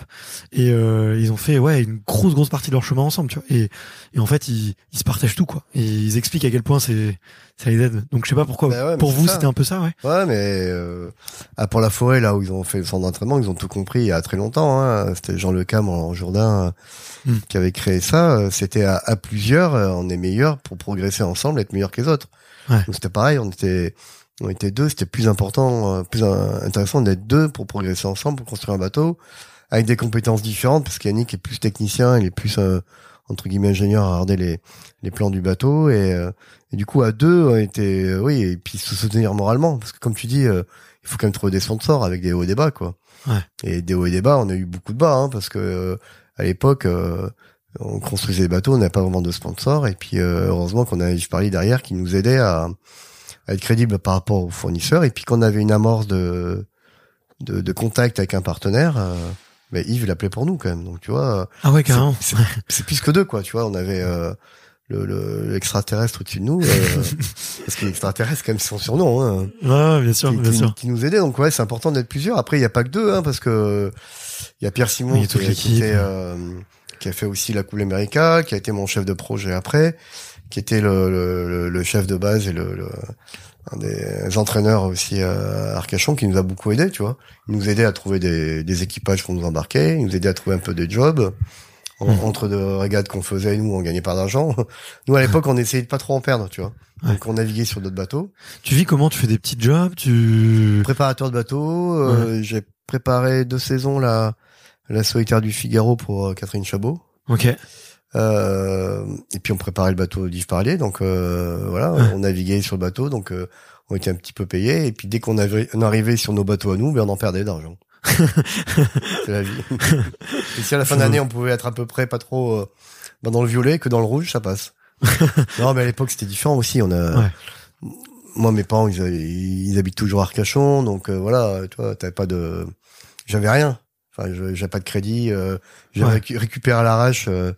et euh, ils ont fait ouais une grosse grosse partie de leur chemin ensemble. Tu vois. Et en fait, ils, ils se partagent tout quoi. Et ils expliquent à quel point c'est ça les aide. Donc je sais pas pourquoi. Bah ouais, pour vous, c'était un peu ça, ouais. Ouais, mais euh, ah, pour la forêt, là où ils ont fait le centre d'entraînement, ils ont tout compris il y a très longtemps. Hein. C'était Jean Le Cam en Jourdain euh, Hmm. qui avait créé ça. Euh, C'était à, à plusieurs, euh, on est meilleurs pour progresser ensemble, être meilleurs que les autres. Ouais. Donc c'était pareil, on était on était deux, c'était plus important, plus intéressant d'être deux pour progresser ensemble, pour construire un bateau avec des compétences différentes, parce qu'Yannick est plus technicien, il est plus euh, entre guillemets ingénieurs à regarder les les plans du bateau et, et du coup à deux on était oui et puis se soutenir moralement parce que comme tu dis il faut quand même trouver des sponsors avec des hauts et des bas quoi. Ouais. Et des hauts et des bas, on a eu beaucoup de bas hein, parce que à l'époque on construisait des bateaux, on n'avait pas vraiment de sponsors et puis heureusement qu'on a Yves Parly derrière qui nous aidait à à être crédible par rapport aux fournisseurs. Et puis qu'on avait une amorce de, de, de contact avec un partenaire, euh, mais Yves l'appelait pour nous quand même. Donc tu vois. Ah ouais carrément. C'est plus que deux quoi. Tu vois, on avait euh, le l'extraterrestre au-dessus de nous euh, parce que l'extraterrestre quand même son surnom. Hein, ouais, bien sûr, qui, bien qui, sûr. Qui nous aidait. Donc ouais, c'est important d'être plusieurs. Après, il y a pas que deux, hein, parce que il y a Pierre Simon Oui, qui, était, euh, qui a fait aussi la Coupe America, qui a été mon chef de projet après qui était le, le, le, chef de base et le, le un des entraîneurs aussi à Arcachon qui nous a beaucoup aidé, tu vois. Il nous aidait à trouver des, des équipages qu'on nous embarquait, il nous aidait à trouver un peu des jobs. En, Mmh. Entre de régates qu'on faisait, nous, on gagnait pas d'argent. Nous, à l'époque, on essayait de pas trop en perdre, tu vois. Ouais. Donc, on naviguait sur d'autres bateaux. Tu vis comment? Tu fais des petits jobs? Tu Préparateur de bateaux, euh, j'ai préparé deux saisons la, la solitaire du Figaro pour euh, Catherine Chabot. Ok. Euh, et puis on préparait le bateau d'Yves Parlier, donc euh, voilà, Ouais. on naviguait sur le bateau, donc euh, on était un petit peu payé. Et puis dès qu'on arrivait sur nos bateaux à nous, ben on en perdait d'argent. C'est la vie. et si à la fin d'année on pouvait être à peu près pas trop ben, dans le violet que dans le rouge, ça passe. non, mais à l'époque c'était différent aussi. On a, Ouais. moi mes parents ils, habitent toujours à Arcachon, donc euh, voilà, tu vois, t'avais pas de, j'avais rien. Enfin, j'avais pas de crédit. Euh, j'avais Ouais. récupéré à l'arrache euh,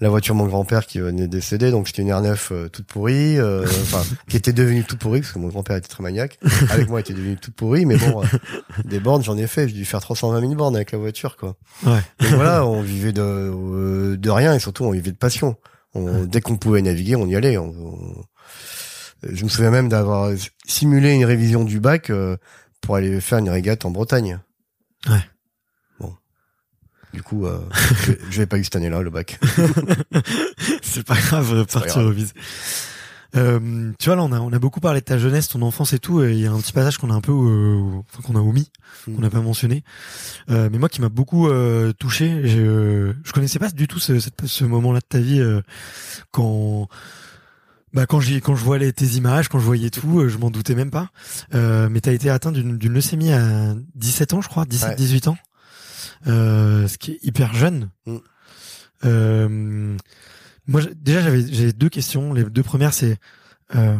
la voiture de mon grand-père qui venait de décéder, donc c'était une R9 euh, toute pourrie, euh, enfin qui était devenue toute pourrie parce que mon grand-père était très maniaque. Avec moi, elle était devenue toute pourrie, mais bon, euh, des bornes, j'en ai fait. J'ai dû faire 320 000 bornes avec la voiture, quoi. Ouais. Donc voilà, on vivait de euh, de rien et surtout on vivait de passion. On, dès qu'on pouvait naviguer, on y allait. On- on- Je me souviens même d'avoir simulé une révision du bac euh, pour aller faire une régate en Bretagne. Ouais. Du coup, euh, je je l'ai pas eu cette année-là, le bac. c'est pas grave, repartir grave. au vise. Euh, tu vois là on a on a beaucoup parlé de ta jeunesse, ton enfance et tout. et Il y a un petit passage qu'on a un peu euh, enfin, qu'on a omis, Mm. qu'on n'a pas mentionné. Euh, mais moi qui m'a beaucoup euh, touché, je euh, je connaissais pas du tout ce, cette- ce moment-là de ta vie euh, quand bah quand j'ai quand je vois les, tes images, quand je voyais tout, euh, je m'en doutais même pas. Euh, mais t'as été atteint d'une d'une leucémie à 17 ans, je crois, 17 Ouais. 18 ans. Euh, ce qui est hyper jeune. Mm. Euh, moi, déjà, j'avais deux questions. Les deux premières, c'est euh,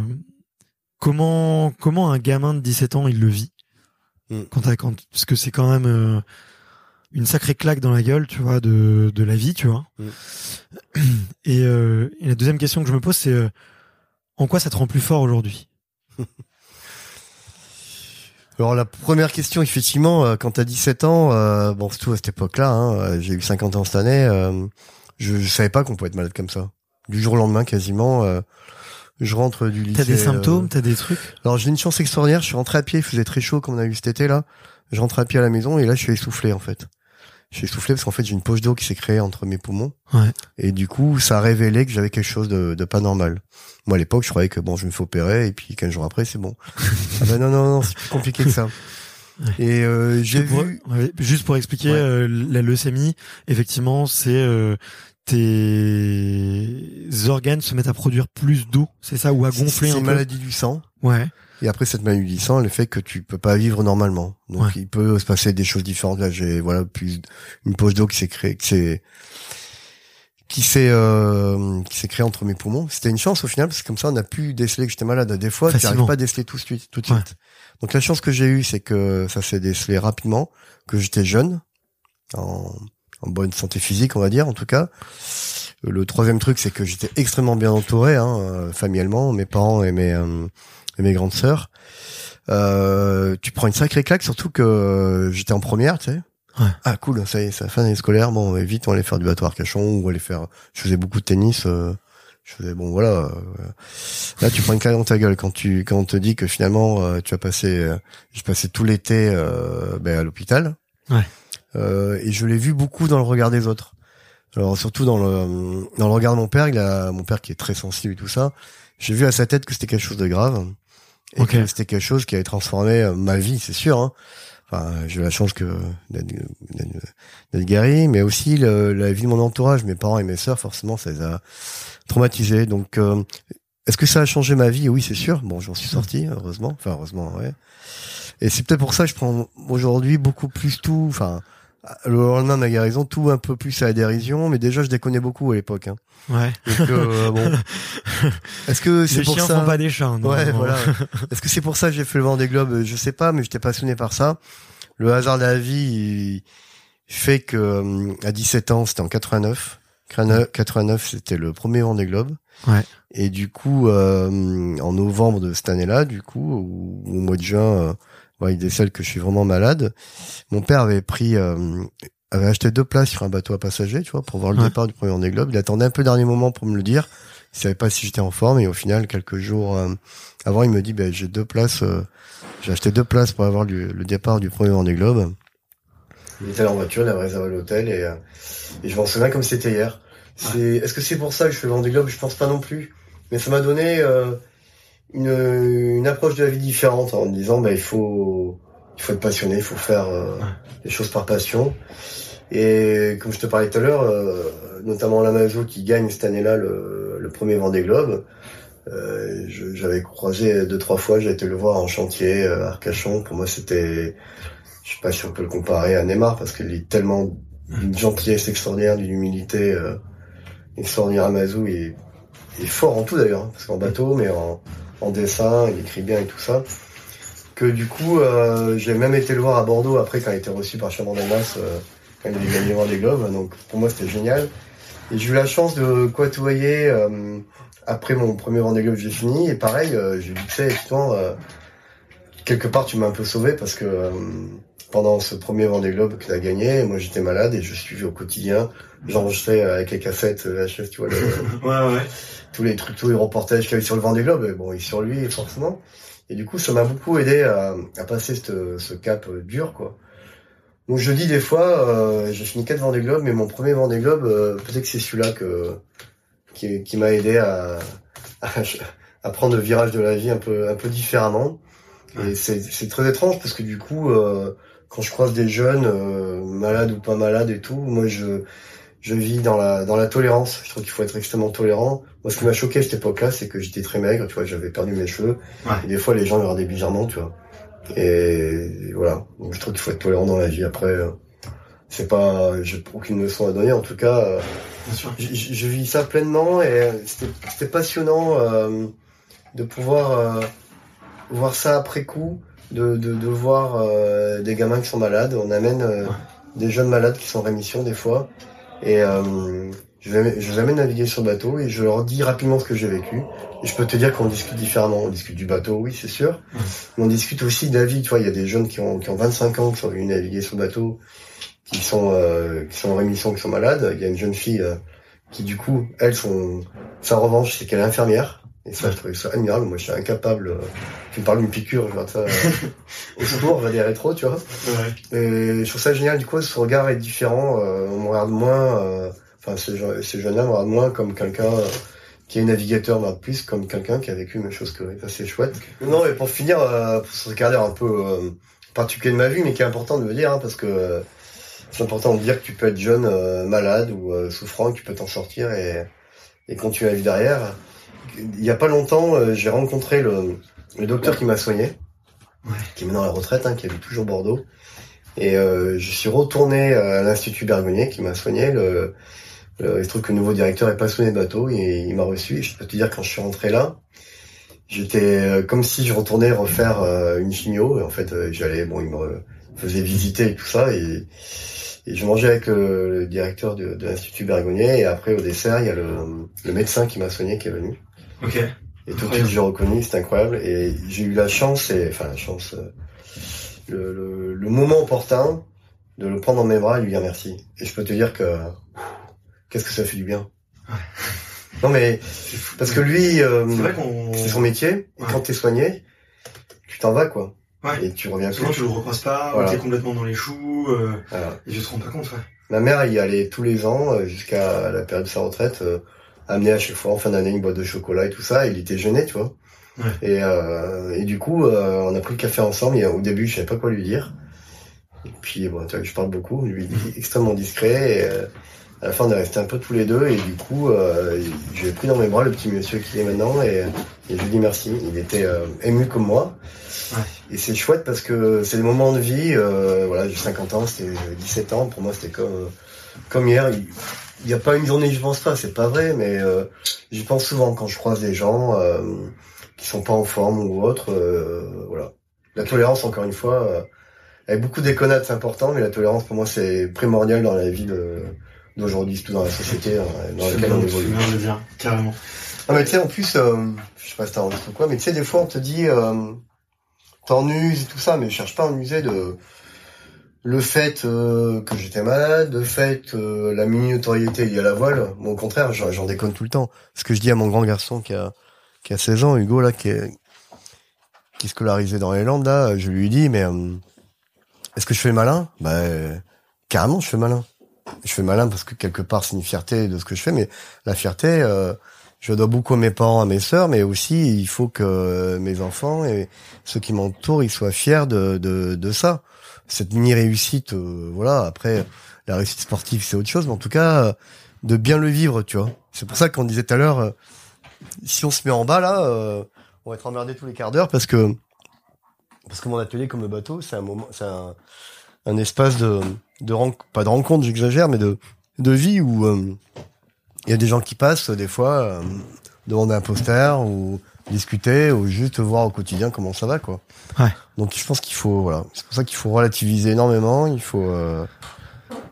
comment comment un gamin de 17 ans il le vit Mm. quand quand parce que c'est quand même une sacrée claque dans la gueule, tu vois, de de la vie, tu vois. Mm. Et, euh, et la deuxième question que je me pose, c'est euh, en quoi ça te rend plus fort aujourd'hui? Alors la première question, effectivement, euh, quand t'as 17 ans, euh, bon, surtout à cette époque-là, hein, euh, j'ai eu 50 ans cette année, euh, je, je savais pas qu'on pouvait être malade comme ça. Du jour au lendemain, quasiment, euh, je rentre du lycée. T'as des symptômes, t'as des trucs? Alors j'ai une chance extraordinaire, je suis rentré à pied, il faisait très chaud comme on a eu cet été là. Je rentre à pied à la maison et là je suis essoufflé en fait. Je suis essoufflé parce qu'en fait j'ai une poche d'eau qui s'est créée entre mes poumons. Ouais. Et du coup ça a révélé que j'avais quelque chose de, de pas normal. Moi à l'époque je croyais que bon je me fais opérer et puis 15 jours après c'est bon. ah ben non non non c'est plus compliqué que ça. Et euh, j'ai vu ouais, juste pour expliquer Ouais. euh, la leucémie, effectivement, c'est euh, tes organes se mettent à produire plus d'eau, c'est ça, ou à gonfler c'est un une maladie du sang. Ouais. Et après cette maladie du sang, elle fait que tu peux pas vivre normalement. Donc Ouais. il peut se passer des choses différentes. Là, j'ai voilà plus une poche d'eau qui s'est créée, qui s'est qui s'est euh, qui s'est créée entre mes poumons. C'était une chance au final parce que comme ça on a pu déceler que j'étais malade. Des fois, tu n'arrives pas à déceler tout de suite, tout de Ouais. suite. Donc la chance que j'ai eue, c'est que ça s'est décelé rapidement, que j'étais jeune, en, en bonne santé physique, on va dire en tout cas. Le troisième truc, c'est que j'étais extrêmement bien entouré, hein, euh, familialement, mes parents et mes euh, et mes grandes sœurs. Euh, tu prends une sacrée claque, surtout que euh, j'étais en première, tu sais. Ouais. Ah cool, ça y est, c'est la fin d'année scolaire. Bon, vite, on allait faire du bateau à Arcachon ou aller faire. Je faisais beaucoup de tennis. euh, je faisais bon, voilà. euh, là, tu prends une claque dans ta gueule quand tu quand on te dit que finalement euh, tu as passé, euh, j'ai passé tout l'été euh, ben, à l'hôpital. Ouais. Euh, et je l'ai vu beaucoup dans le regard des autres. Alors surtout dans le dans le regard de mon père, il a mon père qui est très sensible et tout ça. J'ai vu à sa tête que c'était quelque chose de grave et Ok. que c'était quelque chose qui avait transformé euh, ma vie, c'est sûr. Hein. enfin, j'ai la chance que d'être guéri, mais aussi la vie de mon entourage, mes parents et mes sœurs, forcément, ça les a traumatisés. Donc, euh, est-ce que ça a changé ma vie? Oui, c'est sûr. Bon, j'en suis sorti, heureusement. Enfin, heureusement, ouais. Et c'est peut-être pour ça que je prends aujourd'hui beaucoup plus tout. Enfin, le lendemain de ma guérison, tout un peu plus à la dérision, mais déjà je déconnais beaucoup à l'époque. Hein. Ouais. Euh, bon. Est-ce que c'est pour chiens ça font pas des chats. Non, Ouais, voilà. Est-ce que c'est pour ça que j'ai fait le vent des globes? Je sais pas, mais j'étais passionné par ça. Le hasard de la vie fait que euh, à 17 ans, c'était en 89. 89, c'était le premier vent des globes. Ouais. Et du coup, euh, en novembre de cette année-là, du coup, au, au mois de juin ouais, il décèle que je suis vraiment malade. Mon père avait pris, euh, avait acheté deux places sur un bateau à passagers, tu vois, pour voir le départ du premier Vendée Globe. Il attendait un peu le dernier moment pour me le dire. Il savait pas si j'étais en forme et au final, quelques jours euh, avant, il me dit, ben, j'ai deux places, euh, j'ai acheté deux places pour avoir le, départ du premier Vendée Globe. Il était là en voiture, il avait réservé l'hôtel et, et je m'en souviens comme c'était hier. C'est, est-ce que c'est pour ça que je fais le Vendée Globe? Je pense pas non plus. Mais ça m'a donné une, une approche de la vie différente en disant bah il faut il faut être passionné, il faut faire euh, les choses par passion. Et comme je te parlais tout à l'heure, euh, notamment Lamazo qui gagne cette année-là le, le premier Vendée Globe, euh, j'avais croisé deux trois fois, j'ai été le voir en chantier à Arcachon. Pour moi, c'était, je sais pas si on peut le comparer à Neymar parce qu'il est tellement d'une gentillesse extraordinaire, d'une humilité extraordinaire. Amazou, il il est fort en tout d'ailleurs, hein, parce qu'en bateau, mais en, en dessin, il écrit bien et tout ça. Que du coup, euh, j'ai même été le voir à Bordeaux après quand il était reçu par Chaman Damas, euh, quand il avait gagné des Globes. Donc pour moi, c'était génial. Et j'ai eu la chance de côtoyer euh, après mon premier Vendée Globe, j'ai fini. Et pareil, euh, j'ai vu que effectivement, quelque part, tu m'as un peu sauvé parce que pendant ce premier Vendée Globe que tu as gagné, moi j'étais malade et je suivais au quotidien. J'enregistrais avec les cassettes VHS, tu vois, ouais, ouais tous les trucs, tous les reportages qu'il y avait sur le Vendée Globe, bon, et sur lui, forcément. Et du coup, ça m'a beaucoup aidé à, à passer ce, ce cap euh, dur, quoi. Donc je dis des fois, euh, j'ai fini quatre Vendée Globe, mais mon premier Vendée Globe, euh, peut-être que c'est celui-là que qui, qui m'a aidé à, à, prendre le virage de la vie un peu un peu différemment. Et c'est très étrange parce que du coup, euh, quand je croise des jeunes, euh, malades ou pas malades et tout, moi je je vis dans la dans la tolérance. Je trouve qu'il faut être extrêmement tolérant. Moi, ce qui m'a choqué à cette époque-là, c'est que j'étais très maigre, tu vois, j'avais perdu mes cheveux. Et des fois, les gens me regardaient bizarrement, tu vois. Et voilà. Donc, je trouve qu'il faut être tolérant dans la vie. Après, euh, c'est pas, j'ai aucune leçon à donner. En tout cas, euh, je, vis ça pleinement et c'était passionnant euh, de pouvoir voir ça après coup, de, de, de voir des gamins qui sont malades. On amène des jeunes malades qui sont en rémission des fois. Et euh, je, vais, je amène naviguer sur le bateau et je leur dis rapidement ce que j'ai vécu. Et je peux te dire qu'on discute différemment. On discute du bateau, oui, c'est sûr. Mais on discute aussi de la vie. Tu vois, il y a des jeunes qui ont, qui ont 25 ans, qui sont venus naviguer sur le bateau, qui sont, euh, qui sont en rémission, qui sont malades. Il y a une jeune fille euh, qui, du coup, elle, son, sa revanche, c'est qu'elle est infirmière. Et ça, je trouvais ça admirable. Moi, je suis incapable. Euh, tu me parles d'une piqûre, je vois ça au secours, on va des rétro, tu vois. Ouais. Et je trouve ça génial. Du coup, ce regard est différent. on me regarde moins enfin ces, ces jeunes-là me moins comme quelqu'un euh, qui est navigateur, mais plus comme quelqu'un qui a vécu la même chose que ça c'est chouette. Non, mais pour finir, euh, pour ce carrière un peu euh, particulier de ma vie, mais qui est important de me dire, hein, parce que euh, c'est important de dire que tu peux être jeune, malade ou souffrant, que tu peux t'en sortir et, et continuer la vie derrière. Il y a pas longtemps, j'ai rencontré le, le docteur qui m'a soigné, qui est maintenant à la retraite, hein, qui habite toujours Bordeaux. Et je suis retourné à l'Institut Bergonnier qui m'a soigné. Le, euh, il se trouve que le nouveau directeur est passionné de bateau et il m'a reçu. Et je peux te dire, quand je suis rentré là, j'étais euh, comme si je retournais refaire euh, une chimio. Et en fait, j'allais, bon, il me faisait visiter et tout ça. Et, et je mangeais avec le, directeur de, de l'Institut Bergonnier. Et après, au dessert, il y a le, le médecin qui m'a soigné qui est venu. Ok. Et tout de suite, j'ai reconnu, c'est incroyable. Et j'ai eu la chance, et enfin la chance, le, le, le moment opportun de le prendre dans mes bras et lui dire merci. Et je peux te dire que qu'est-ce que ça fait du bien. Non mais parce que lui, euh, c'est son métier. Et quand t'es soigné, tu t'en vas quoi. Ouais. Et tu reviens Souvent, tu le recroises pas, voilà. t'es complètement dans les choux, euh, et je te rends pas compte, ouais. Ma mère y allait tous les ans, euh, jusqu'à la période de sa retraite, euh, amener à chaque fois en fin d'année une boîte de chocolat et tout ça, il était gêné, tu vois. Ouais. Et, euh, et du coup, euh, on a pris le café ensemble, et au début, je savais pas quoi lui dire. Et puis bon, tu vois, je parle beaucoup, lui il est extrêmement discret. Et, euh, à la fin, on est resté un peu tous les deux et du coup, euh, j'ai pris dans mes bras le petit monsieur qui est maintenant et, et je lui dis merci. Il était euh, ému comme moi. Ouais. Et c'est chouette parce que c'est des moments de vie. Euh, voilà, j'ai 50 ans, c'était 17 ans. Pour moi, c'était comme comme hier. Il n'y a pas une journée, je pense pas. C'est pas vrai, mais euh, j'y pense souvent quand je croise des gens euh, qui sont pas en forme ou autre. euh, voilà. La tolérance, encore une fois, euh, avec beaucoup de déconnades, c'est important, mais la tolérance pour moi c'est primordial dans la vie de d'aujourd'hui, surtout dans la société dans, laquelle on bien, évolue. le dire, carrément. Non mais tu sais en plus, euh, je sais pas si t'as envie ou quoi, mais tu sais des fois on te dit euh, t'en uses et tout ça, mais je cherche pas à user de le fait euh, que j'étais malade, le fait que la mini-notoriété liée à la voile, moi au contraire j'en déconne tout le temps. Ce que je dis à mon grand garçon qui a qui a 16 ans, Hugo là, qui est qui est scolarisé dans les Landes là, je lui dis mais euh, est-ce que je fais malin? Bah euh, carrément je fais malin. Je fais malin parce que quelque part c'est une fierté de ce que je fais, mais la fierté, euh, je dois beaucoup à mes parents, à mes sœurs, mais aussi il faut que mes enfants et ceux qui m'entourent, ils soient fiers de, de ça. Cette mini réussite, euh, voilà. Après, la réussite sportive c'est autre chose, mais en tout cas euh, de bien le vivre, tu vois. C'est pour ça qu'on disait tout à l'heure, euh, si on se met en bas là, on va être emmerdé tous les quarts d'heure parce que parce que mon atelier comme le bateau, c'est un moment, c'est un, espace de de pas de rencontre, j'exagère, mais de vie où il y a des gens qui passent des fois demander un poster ou discuter ou juste voir au quotidien comment ça va quoi. Ouais. Donc je pense qu'il faut voilà, c'est pour ça qu'il faut relativiser énormément, il faut euh,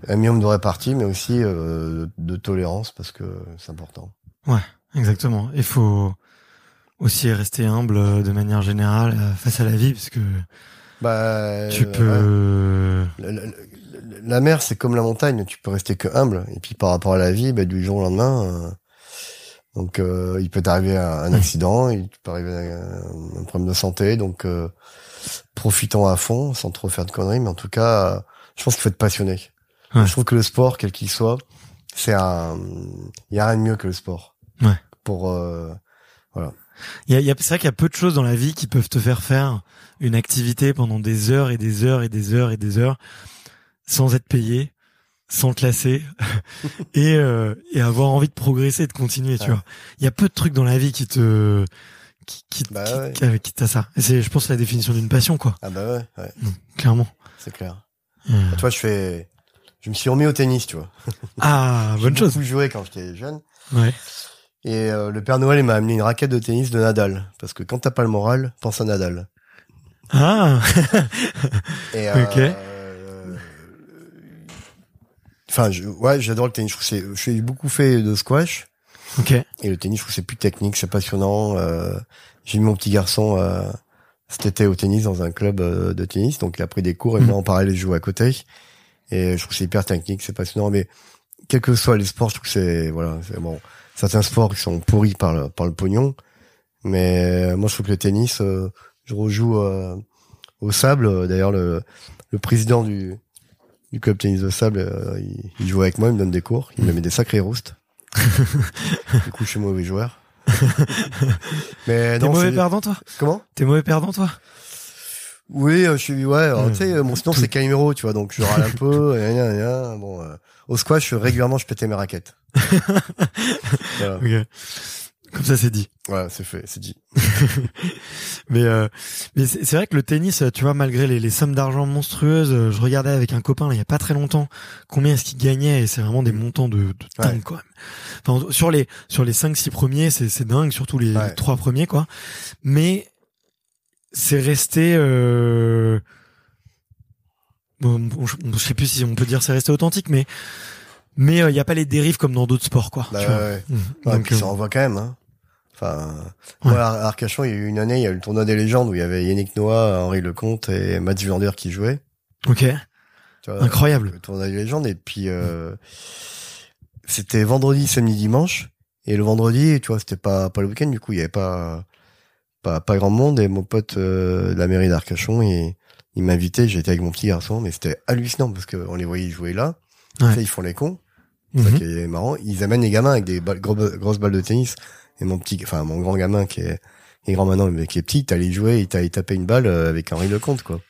un minimum de répartie mais aussi euh, de tolérance parce que c'est important. Exactement. Il faut aussi rester humble euh, de manière générale euh, face à la vie, parce que Bah tu peux. ouais. la, la- la mer c'est comme la montagne, tu peux rester que humble et puis par rapport à la vie, bah, du jour au lendemain euh, donc euh, il peut t'arriver un, un accident, il peut arriver un, un problème de santé, donc euh, profitons à fond sans trop faire de conneries, mais en tout cas, euh, je pense qu'il faut être passionné. Ouais. Je trouve que le sport, quel qu'il soit, c'est un, il y a rien de mieux que le sport. Ouais. Pour euh, Il y a, il y a- c'est vrai qu'il y a peu de choses dans la vie qui peuvent te faire faire une activité pendant des heures et des heures et des heures et des heures sans être payé, sans te lasser et, euh, et avoir envie de progresser, de continuer. Tu vois, il y a peu de trucs dans la vie qui te qui qui, Bah qui, ouais. qui- avec qui t'as ça. Et c'est, je pense, la définition d'une passion, quoi. ah bah ouais, ouais Clairement. c'est clair. Euh, Bah, tu vois, je fais, je me suis remis au tennis, tu vois. Ah, bonne J'ai chose. beaucoup joué quand j'étais jeune. Ouais. Et euh, le Père Noël il m'a amené une raquette de tennis de Nadal, parce que quand t'as pas le moral, pense à Nadal. Ah. Et, euh, Ok. Enfin, je, ouais, j'adore le tennis. Je trouve c'est, j'ai beaucoup fait de squash ok. et le tennis, je trouve que c'est plus technique, c'est passionnant. Euh, j'ai mis mon petit garçon euh, cet été au tennis dans un club euh, de tennis, donc il a pris des cours et Mhm. moi en parallèle je joue à côté. Et je trouve que c'est hyper technique, c'est passionnant. Mais quels que soient les sports, je trouve que c'est voilà, c'est bon. Certains sports qui sont pourris par le par le pognon, mais euh, moi je trouve que le tennis, euh, je rejoue euh, au sable. D'ailleurs le le président du du club tennis de sable, euh, il, il joue avec moi, il me donne des cours, il me met des sacrés roustes. du coup, je suis mauvais joueur. mais T'es mauvais perdant, toi? Comment? T'es mauvais perdant, toi? Oui, euh, je suis ouais. alors, Ouais. tu sais, euh, mon sinon Tout- c'est Calimero, tu vois, donc je râle un peu. gna, gna, gna. Bon, euh, au squash, régulièrement, je pétais mes raquettes. voilà. Comme ça, c'est dit. Voilà, c'est fait, c'est dit. Mais euh, mais c'est vrai que le tennis, tu vois, malgré les, les sommes d'argent monstrueuses, euh, je regardais avec un copain là, il y a pas très longtemps combien est-ce qu'il gagnait et c'est vraiment des montants de, de dingue Ouais. quoi. Enfin, sur les sur les 5 6 premiers, c'est c'est dingue, surtout les, Ouais. trois premiers quoi. Mais c'est resté euh... bon, bon, je, je sais plus si on peut dire c'est resté authentique mais mais euh, il y a pas les dérives comme dans d'autres sports quoi. Bah, tu vois. ouais. Mhm. Ouais, Donc, puis euh, ça envoie quand même. Hein. Enfin, Ouais. moi, à Arcachon, il y a eu une année, il y a eu le tournoi des légendes où il y avait Yannick Noah, Henri Lecomte et Mats Villander qui jouaient. ok, vois, incroyable. le tournoi des légendes. Et puis, euh, c'était vendredi, samedi, dimanche. Et le vendredi, tu vois, c'était pas, pas le week-end, du coup, il y avait pas, pas, pas grand monde. Et mon pote euh, de la mairie d'Arcachon, il, il m'invitait, j'étais avec mon petit garçon, mais c'était hallucinant parce qu'on les voyait jouer là. Ouais. Sais, ils font les cons. C'est ça Mhm. qui est marrant. Ils amènent les gamins avec des balles- gros- grosses balles de tennis. Et mon petit, enfin, mon grand gamin qui est, qui est grand maintenant, mais qui est petit, t'allais jouer, il t'allait taper une balle euh, avec Henri Lecomte, quoi.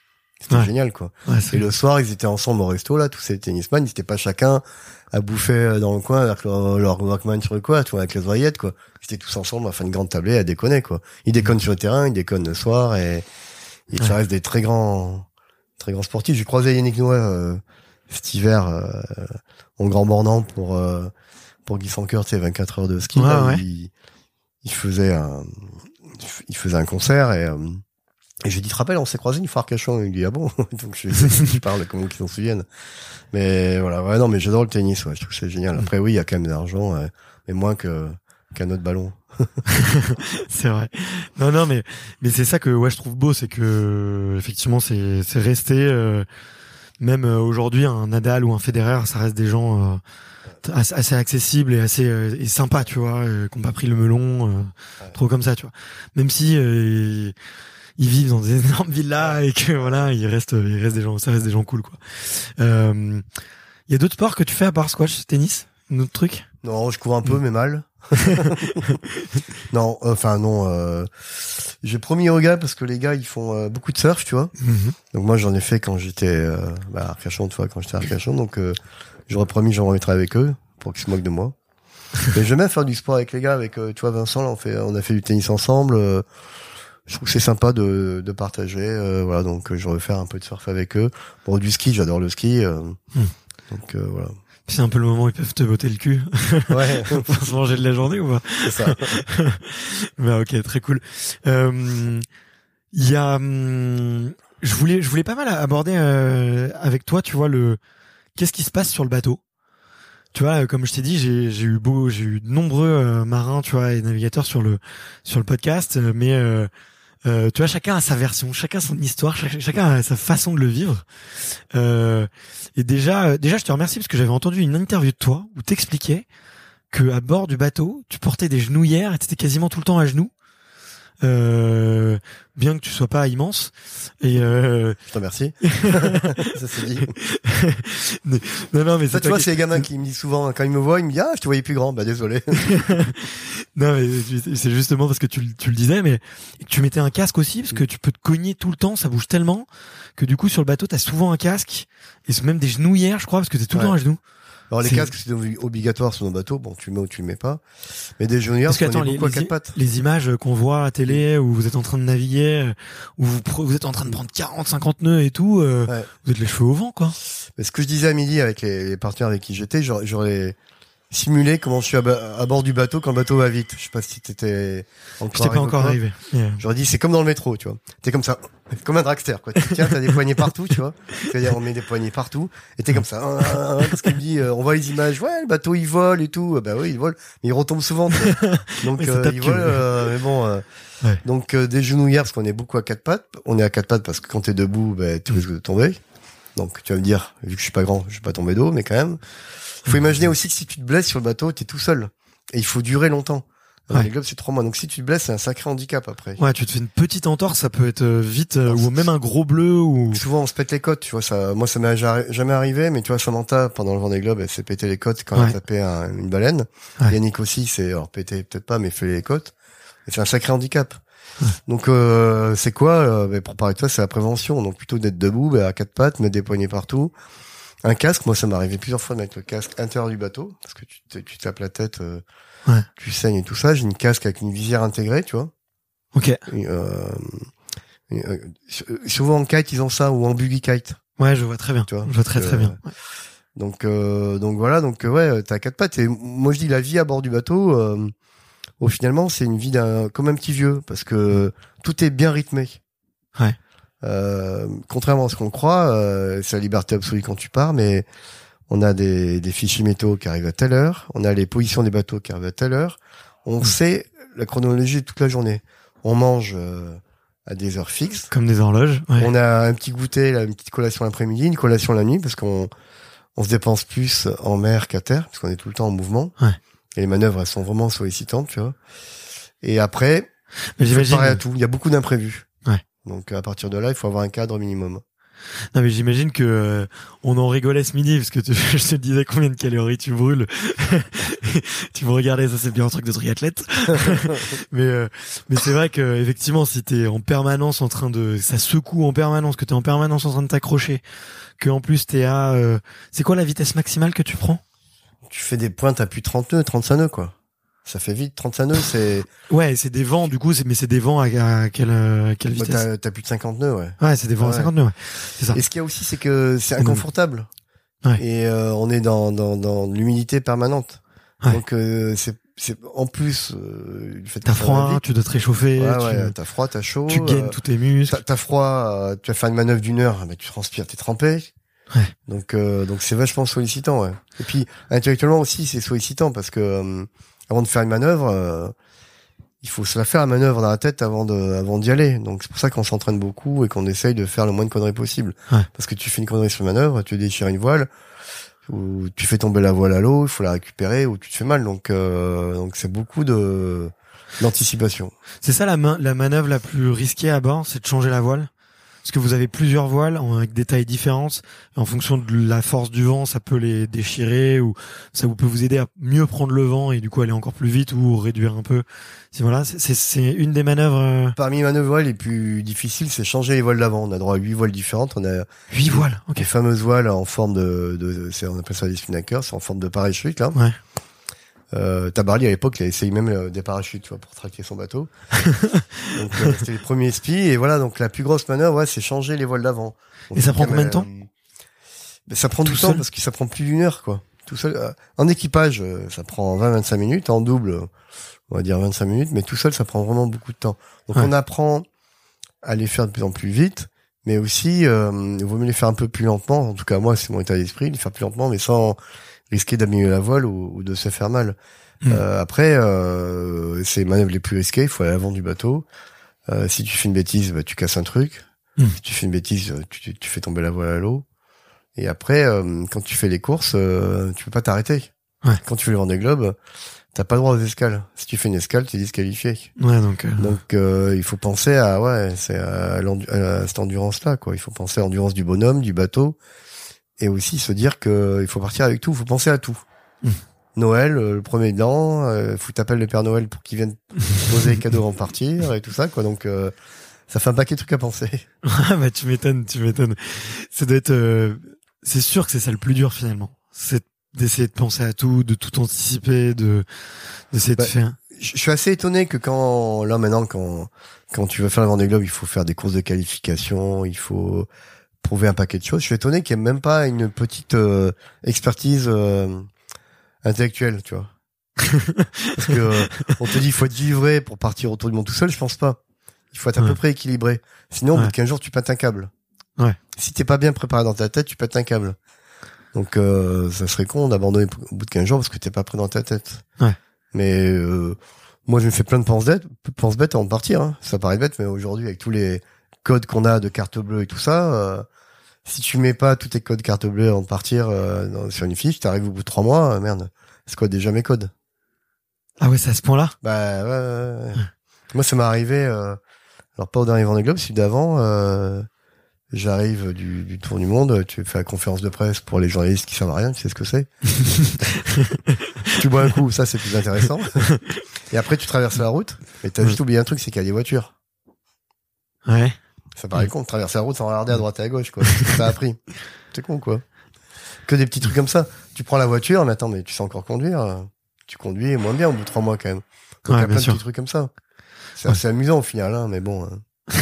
C'était Ouais. génial, quoi. Ouais, Et le soir, ils étaient ensemble au resto, là, tous ces tennisman, ils étaient pas chacun à bouffer euh, dans le coin avec leur, leur Walkman sur le coin, tu vois, avec les oreillettes, quoi. Ils étaient tous ensemble à faire une grande tablée à déconner, quoi. Ils déconnent sur le terrain, ils déconnent le soir et, ça Ouais. reste des très grands, très grands sportifs. J'ai croisé Yannick Noah, euh, cet hiver, euh, en Grand Bornand pour, euh, pour Guy Sanker, tu sais, 24 heures de ski. Là. Il, il faisait un, il faisait un concert et, euh, et j'ai dit, te rappelles, on s'est croisés une fois à Arcachon? Il dit, ah bon? Donc, je, je parle comment qu'ils s'en souviennent? Mais voilà, ouais, non, mais j'adore le tennis, ouais, je trouve que c'est génial. Après, oui, il y a quand même de l'argent, mais moins que, qu'un autre ballon. c'est vrai. Non, non, mais mais c'est ça que ouais, je trouve beau, c'est que effectivement, c'est c'est resté euh, même euh, aujourd'hui un Nadal ou un Federer, ça reste des gens euh, assez, accessibles et assez euh, et sympas, tu vois, euh, qui ont pas pris le melon, euh, Ouais. trop comme ça, tu vois. Même si euh, ils vivent dans des énormes villas et que voilà, il reste il reste des gens, ça reste des gens cool, quoi. Euh, Il y a d'autres sports que tu fais à part squash, tennis, un autre truc? Non, je cours un Mm. peu, mais mal. non, enfin, non, euh, j'ai promis yoga parce que les gars, ils font euh, beaucoup de surf, tu vois. Mhm. Donc moi, j'en ai fait quand j'étais, euh, bah, à Arcachon, tu vois, quand j'étais à Arcachon. Donc, euh, j'aurais promis, j'en remettrai avec eux pour qu'ils se moquent de moi. Mais j'aime bien faire du sport avec les gars, avec, euh, tu vois, Vincent, là, on fait, on a fait du tennis ensemble. euh, je trouve que c'est sympa de, de partager, euh, voilà. Donc, euh, je vais faire un peu de surf avec eux. Bon, du ski, j'adore le ski. euh, Hmm. Donc, euh, voilà. C'est un peu le moment où ils peuvent te botter le cul Ouais, pour se manger de la journée ou pas c'est ça. bah ok, très cool. Euh, Il y a, hum, je voulais, je voulais pas mal aborder euh, avec toi, tu vois le, qu'est-ce qui se passe sur le bateau? Tu vois, euh, comme je t'ai dit, j'ai eu beau, j'ai eu de nombreux euh, marins, tu vois, et navigateurs sur le sur le podcast, euh, mais euh, tu vois, chacun a sa version, chacun son histoire, chac- chacun a sa façon de le vivre. Et déjà, déjà, je te remercie parce que j'avais entendu une interview de toi où t'expliquais que à bord du bateau, tu portais des genouillères et t'étais quasiment tout le temps à genoux. Euh, bien que tu sois pas immense et euh, Je te remercie. ça c'est dit. non non mais Ça, tu vois, c'est les gamins qui me disent souvent, quand ils me voient, ils me disent, ah, je te voyais plus grand. Bah, désolé. non mais c'est justement parce que tu, le- tu le disais mais tu mettais un casque aussi parce que tu peux te cogner tout le temps ça bouge tellement que du coup sur le bateau t'as souvent un casque et même des genouillères je crois parce que t'es tout le Ouais. temps à genoux Alors, les casques, c'est obli- obligatoire sur nos bateaux. Bon, tu mets ou tu le mets pas. Mais des juniors, parce attends les, les- quatre pattes. les images qu'on voit à télé où vous êtes en train de naviguer où vous, êtes en train de prendre 40 50 nœuds et tout euh, Ouais. vous êtes les cheveux au vent quoi Mais ce que je disais à midi avec les, les partenaires avec qui j'étais, j'aurais- simulé comment je suis à, bord du bateau quand le bateau va vite. Je sais pas si t'étais encore pas encore arrivé Yeah. J'aurais dit, c'est comme dans le métro, tu vois. T'es comme ça, comme un dragster, quoi. Tu tiens, t'as des poignées partout, tu vois. C'est-à-dire, on met des poignées partout, et t'es comme ça. Ah, ah, ah, Parce qu'il me dit, euh, on voit les images, ouais, le bateau, il vole et tout. Bah oui, il vole, mais il retombe souvent. Donc, Oui, euh, il vole, euh, mais bon. euh, Ouais. Donc, euh, des genouillères, parce qu'on est beaucoup à quatre pattes. On est à quatre pattes parce que quand t'es debout, bah, tu risques de tomber. Donc, tu vas me dire, vu que je suis pas grand, je vais pas tomber d'eau, mais quand même. Il faut imaginer aussi que si tu te blesses sur le bateau, t'es tout seul. Et il faut durer longtemps. Ouais. Les globes, c'est trois mois. Donc, si tu te blesses, c'est un sacré handicap après. ouais tu te fais une petite entorse ça peut être euh, vite euh, Non, ou même un gros bleu ou Souvent, on se pète les côtes, tu vois. Ça, moi, ça m'est ja- jamais arrivé, mais tu vois, Samantha, pendant le Vendée Globe, elle s'est pété les côtes quand elle Ouais. tapé un- une baleine. Ouais. Yannick aussi, c'est, alors pété peut-être pas, mais fait les côtes. Et c'est un sacré handicap. Donc, euh, c'est quoi euh, ben, Pour parler de toi, c'est la prévention. Donc, plutôt d'être debout, ben, à quatre pattes, mettre des poignées partout. Un casque, moi, ça m'est arrivé plusieurs fois de mettre le casque intérieur du bateau, parce que tu, tu tapes la tête, euh, Ouais. tu saignes et tout ça. J'ai une casque avec une visière intégrée, tu vois. ok Et, euh, et, euh, souvent en kite, ils ont ça, ou en buggy kite. ouais je vois très bien Tu vois, je vois très euh, très bien Ouais. Donc, euh, donc voilà, donc euh, ouais, t'as quatre pattes. Et moi, je dis la vie à bord du bateau. Euh, au finalement, c'est une vie d'un comme un petit vieux parce que tout est bien rythmé. Ouais. Euh, contrairement à ce qu'on croit, euh, c'est la liberté absolue quand tu pars, mais on a des, des fichiers métaux qui arrivent à telle heure, on a les positions des bateaux qui arrivent à telle heure. On Mm. sait la chronologie de toute la journée. On mange euh, à des heures fixes. comme des horloges ouais. On a un petit goûter, là, une petite collation l'après-midi, une collation la nuit, parce qu'on on se dépense plus en mer qu'à terre, parce qu'on est tout le temps en mouvement. Ouais. Et les manœuvres, elles sont vraiment sollicitantes, tu vois. Et après, Mais j'imagine à tout. Il y a beaucoup d'imprévus. Ouais. Donc à partir de là, il faut avoir un cadre minimum. Non mais j'imagine que euh, on en rigolait ce midi parce que je te disais combien de calories tu brûles. tu me regardais, ça c'est bien un truc de triathlète. mais euh, mais c'est vrai que effectivement si t'es en permanence en train de ça secoue en permanence que t'es en permanence en train de t'accrocher que en plus t'es à euh, c'est quoi la vitesse maximale que tu prends? Tu fais des pointes à plus de 30 nœuds, 35 nœuds quoi. Ça fait vite, 35 nœuds, c'est. Ouais, c'est des vents, du coup, c'est, mais c'est des vents à, à quelle, euh, quelle bah, vitesse t'as, t'as plus de 50 nœuds, ouais. Ouais, c'est des vents Ouais. à 50 nœuds, ouais. C'est ça. Et ce qu'il y a aussi, c'est que c'est inconfortable. Ouais. Et euh, on est dans, dans, dans l'humidité permanente. Ouais. Donc euh, c'est, c'est en plus euh, du fait T'as froid, vite. tu dois te réchauffer, Ouais, ouais, t'as froid, t'as chaud. tu gaines euh, tous tes muscles. T'as, t'as froid, euh, tu vas faire une manœuvre d'une heure, bah, tu transpires, t'es trempé. Ouais. Donc euh, donc c'est vachement sollicitant, ouais. Et puis intellectuellement aussi c'est sollicitant parce que euh, avant de faire une manœuvre, euh, il faut se la faire la manœuvre dans la tête avant de avant d'y aller. Donc c'est pour ça qu'on s'entraîne beaucoup et qu'on essaye de faire le moins de conneries possible. Ouais. Parce que tu fais une connerie sur une manœuvre, tu déchires une voile ou tu fais tomber la voile à l'eau, il faut la récupérer ou tu te fais mal. Donc euh, donc c'est beaucoup de d'anticipation. C'est ça la, main, la manœuvre la plus risquée à bord, c'est de changer la voile? Parce que vous avez plusieurs voiles avec des tailles différentes. En fonction de la force du vent, ça peut les déchirer ou ça vous peut vous aider à mieux prendre le vent et du coup aller encore plus vite ou réduire un peu. Si voilà, c'est- une des manœuvres. euh, Parmi les manœuvres les plus difficiles, c'est changer les voiles d'avant. On a droit à huit voiles différentes. On a Huit voiles. Ok. les fameuses voiles en forme de, de on appelle ça des spinnakers, c'est en forme de parachute là. Ouais. Euh, Tabarly à l'époque, il a essayé même euh, des parachutes, tu vois, pour traquer son bateau. donc euh, c'était les premiers spies et voilà. Donc la plus grosse manœuvre, ouais, c'est changer les voiles d'avant. Et ça prend combien de temps euh, ben, Ça prend Tout du temps parce que ça prend plus d'une heure, quoi. Tout seul. euh, en équipage, euh, ça prend 20-25 minutes. En double, on va dire 25 minutes. Mais tout seul, ça prend vraiment beaucoup de temps. Donc Ouais. on apprend à les faire de plus en plus vite, mais aussi, euh, il vaut mieux les faire un peu plus lentement. En tout cas, moi, c'est mon état d'esprit, les faire plus lentement, mais sans risquer d'abîmer la voile ou, ou de se faire mal. Mm. Euh, après, euh, c'est les manœuvres les plus risquées. Il faut aller à l'avant du bateau. Euh, si tu fais une bêtise, bah, tu casses un truc. Mm. Si tu fais une bêtise, euh, tu, tu fais tomber la voile à l'eau. Et après, euh, quand tu fais les courses, euh, tu peux pas t'arrêter. Ouais. Quand tu fais le Vendée Globe, t'as pas le droit aux escales. Si tu fais une escale, t'es disqualifié. Ouais, donc. euh, Donc euh, il faut penser à ouais, c'est à, à cette endurance là quoi. Il faut penser à l'endurance du bonhomme, du bateau, et aussi se dire que il faut partir avec tout. Il faut penser à tout. Mm. Noël, euh, le premier dent, euh, faut t'appeler le Père Noël pour qu'il vienne poser les cadeaux avant de partir et tout ça quoi. Donc euh, ça fait un paquet de trucs à penser. Ah bah tu m'étonnes, tu m'étonnes. Ça doit être. euh, C'est sûr que c'est ça le plus dur finalement. C'est d'essayer de penser à tout, de tout anticiper, de d'essayer Bah, de faire. Je je suis assez étonné que quand là maintenant quand quand tu veux faire le Vendée Globe, il faut faire des courses de qualification, il faut prouver un paquet de choses. Je suis étonné qu'il n'y ait même pas une petite euh, expertise euh, intellectuelle, tu vois. Parce que euh, on te dit il faut être givré pour partir autour du monde tout seul, je pense pas. Il faut être à Ouais. peu près équilibré. Sinon, au bout de 15 jours, tu pètes un câble. Ouais. Si t'es pas bien préparé dans ta tête, tu pètes un câble. Donc euh, ça serait con d'abandonner au bout de 15 jours parce que t'es pas prêt dans ta tête. Ouais. Mais euh, moi, je me fais plein de penses bêtes, penses bêtes avant de partir. Hein. Ça paraît bête, mais aujourd'hui, avec tous les codes qu'on a de carte bleue et tout ça, euh, si tu mets pas tous tes codes carte bleue avant de partir euh, dans- sur une fiche, t'arrives au bout de trois mois, euh, merde, c'est quoi déjà mes codes Ah ouais, c'est à ce point-là? Bah ouais, ouais, ouais. Moi, ça m'est arrivé, euh, alors pas au dernier Vendée Globe, celui d'avant, euh, j'arrive du, du Tour du Monde, tu fais la conférence de presse pour les journalistes qui servent à rien, tu sais ce que c'est Tu bois un coup, ça c'est plus intéressant. Et après, tu traverses la route, et t'as juste oublié un truc, c'est qu'il y a des voitures. Ouais. Ça paraît con de traverser la route sans regarder à droite et à gauche, quoi. Que T'as appris. C'est con, quoi. Que des petits trucs comme ça. Tu prends la voiture, mais attends, mais tu sais encore conduire. euh, Tu conduis moins bien au bout de trois mois, quand même. Donc, il y a plein sûr. de petits trucs comme ça. C'est Ouais. assez amusant au final, hein, mais bon. hein.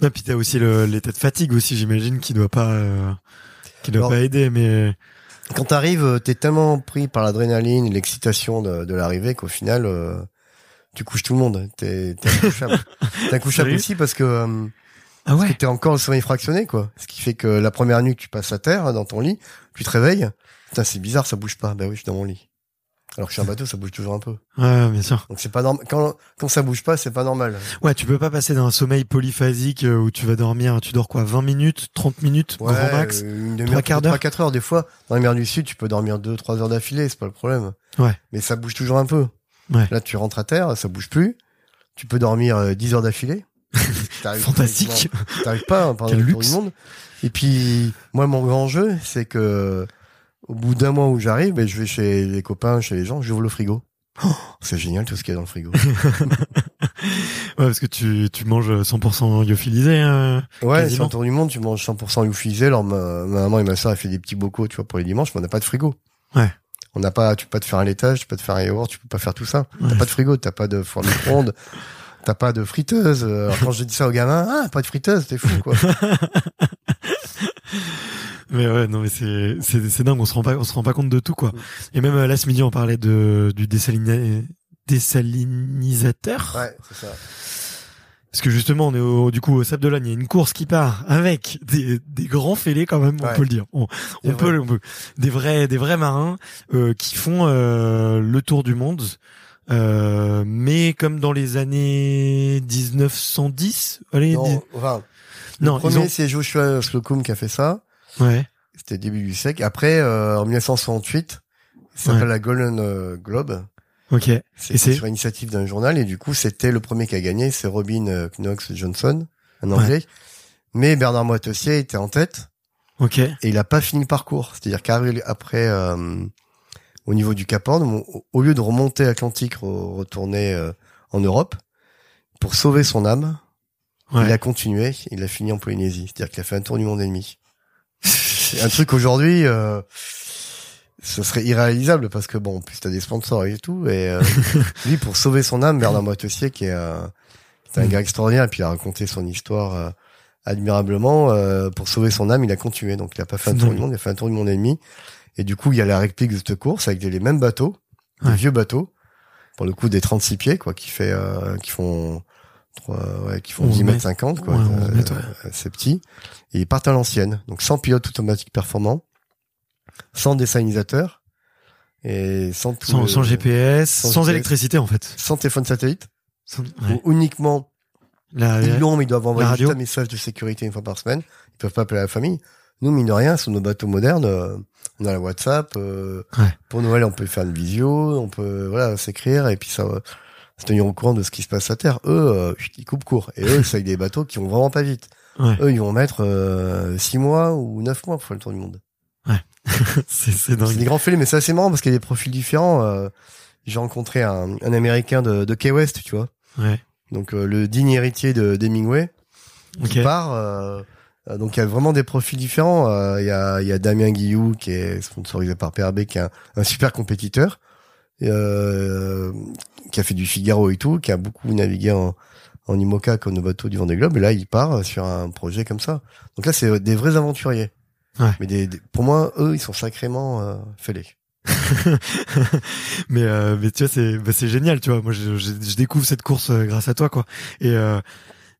Non, puis t'as aussi l'état de fatigue aussi, j'imagine, qui doit pas, euh, qui doit Alors- pas aider, mais Quand t'arrives, euh, t'es tellement pris par l'adrénaline l'excitation de, de l'arrivée qu'au final, euh, tu couches tout le monde. T'es incouchable. t'es incouchable aussi parce que euh, ah ouais. t'es encore au sommeil fractionné, quoi. Ce qui fait que la première nuit que tu passes à terre, hein, dans ton lit, tu te réveilles. Putain, c'est bizarre, ça bouge pas. Bah oui, je suis dans mon lit. Alors que je suis un bateau, ça bouge toujours un peu. Ouais, bien sûr. Donc c'est pas normal. Quand, quand ça bouge pas, c'est pas normal. Ouais, tu peux pas passer d'un sommeil polyphasique euh, où tu vas dormir, tu dors quoi, 20 minutes, 30 minutes, Ouais, grand max. euh, une trois quarts d'heure. trois, quatre heures. Des fois, dans les mers du Sud, tu peux dormir deux, trois heures d'affilée, c'est pas le problème. Ouais. Mais ça bouge toujours un peu. Ouais. Là, tu rentres à terre, ça bouge plus. Tu peux dormir euh, 10 heures d'affilée. Fantastique. T'arrives pas hein, pendant Quel luxe. du monde. Et puis, moi, mon grand jeu, c'est que au bout d'un mois où j'arrive, ben, je vais chez les copains, chez les gens, j'ouvre le frigo. Oh, c'est génial tout ce qu'il y a dans le frigo. Ouais, parce que tu, tu manges 100% lyophilisé. Hein. Ouais, sur le tour du monde, tu manges 100% lyophilisé. Alors, ma, ma maman et ma soeur, elle fait des petits bocaux, tu vois, pour les dimanches, mais on n'a pas de frigo. Ouais. On n'a pas, tu peux pas te faire un laitage, tu peux pas te faire un yaourt, tu peux pas faire tout ça. Ouais. T'as pas de frigo, t'as pas de four micro-ondes, t'as pas de friteuse. Alors, quand je dis ça aux gamins, ah, pas de friteuse, t'es fou, quoi. Mais ouais, non, mais c'est, c'est, c'est dingue. On se rend pas, on se rend pas compte de tout, quoi. Et même euh, là, ce midi, on parlait de, du dessalina- désalinisateur. Ouais, c'est ça. Parce que justement, on est au, du coup au Sable d'Olonne. Il y a une course qui part avec des, des grands fêlés quand même, on Ouais. peut le dire. On, peut, on peut- des vrais, des vrais marins euh, qui font euh, le tour du monde. Euh, mais comme dans les années 1910, allez, Non, enfin, le premier, ont, c'est Joshua Slocum qui a fait ça. ouais, C'était début du siècle. Après, euh, en 1968, ça s'appelle Ouais. la Golden euh, Globe. Ok, c'est sur initiative d'un journal et du coup c'était le premier qui a gagné, c'est Robin euh, Knox Johnson, un anglais. Mais Bernard Moitessier était en tête ok, et il a pas fini le parcours. C'est-à-dire qu'arrivé après, euh, au niveau du Cap Horn, au, lieu de remonter l'Atlantique, re- retourner euh, en Europe, pour sauver son âme, ouais. il a continué, il a fini en Polynésie. C'est-à-dire qu'il a fait un tour du monde ennemi. Un truc aujourd'hui, euh, ce serait irréalisable parce que bon, en plus t'as des sponsors et tout. Et euh, lui, pour sauver son âme, Bernard Moitessier, qui est, un- qui est un gars extraordinaire, et puis il a raconté son histoire euh, admirablement. euh, pour sauver son âme, il a continué. Donc il a pas fait un tour du monde, il a fait un tour du monde ennemi. Et du coup, il y a la réplique de cette course avec les mêmes bateaux, des Ouais. vieux bateaux, pour le coup des 36 pieds, quoi, qui fait, euh, qui font, trois, ouais, qui font 11 10 mètres mètres. 50, quoi. Ouais, 11 Euh, mètres, ouais. euh, c'est petit. Et ils partent à l'ancienne. Donc sans pilote automatique performant, sans dessalinisateur, et sans tout sans, le- sans GPS, sans sans, GPS. électricité en fait. sans téléphone satellite, Sans- ouais. uniquement, La- ils l'ont, mais ils doivent envoyer juste un message de sécurité une fois par semaine. Ils peuvent pas appeler la famille. Nous, mine de rien, sur nos bateaux modernes, euh, on a la WhatsApp, euh, Ouais. pour Noël, on peut faire une visio, on peut, voilà, s'écrire, et puis ça va se tenir au courant de ce qui se passe à terre. Eux, euh, ils coupent court. Et eux, c'est avec des bateaux qui vont vraiment pas vite. Ouais. Eux, ils vont mettre euh, six mois ou neuf mois pour faire le tour du monde. C'est c'est C'est dingue. des grands fêlés, mais c'est assez marrant parce qu'il y a des profils différents. Euh, J'ai rencontré un, un Américain de, de Key West, tu vois. Ouais. Donc euh, le digne héritier de d'Hemingway qui part. euh, euh, donc il y a vraiment des profils différents. Euh, Il y, a, il y a Damien Guillou qui est sponsorisé par PRB, qui est un, un super compétiteur, euh, qui a fait du Figaro et tout, qui a beaucoup navigué en, en IMOCA comme nos bateaux du Vendée Globe. Et là, il part sur un projet comme ça. Donc là, c'est des vrais aventuriers. Ouais. Mais des, des- pour moi, eux, ils sont sacrément euh, fêlés. mais euh, mais tu vois c'est bah, c'est génial tu vois moi je, je, je découvre cette course euh, grâce à toi quoi et euh,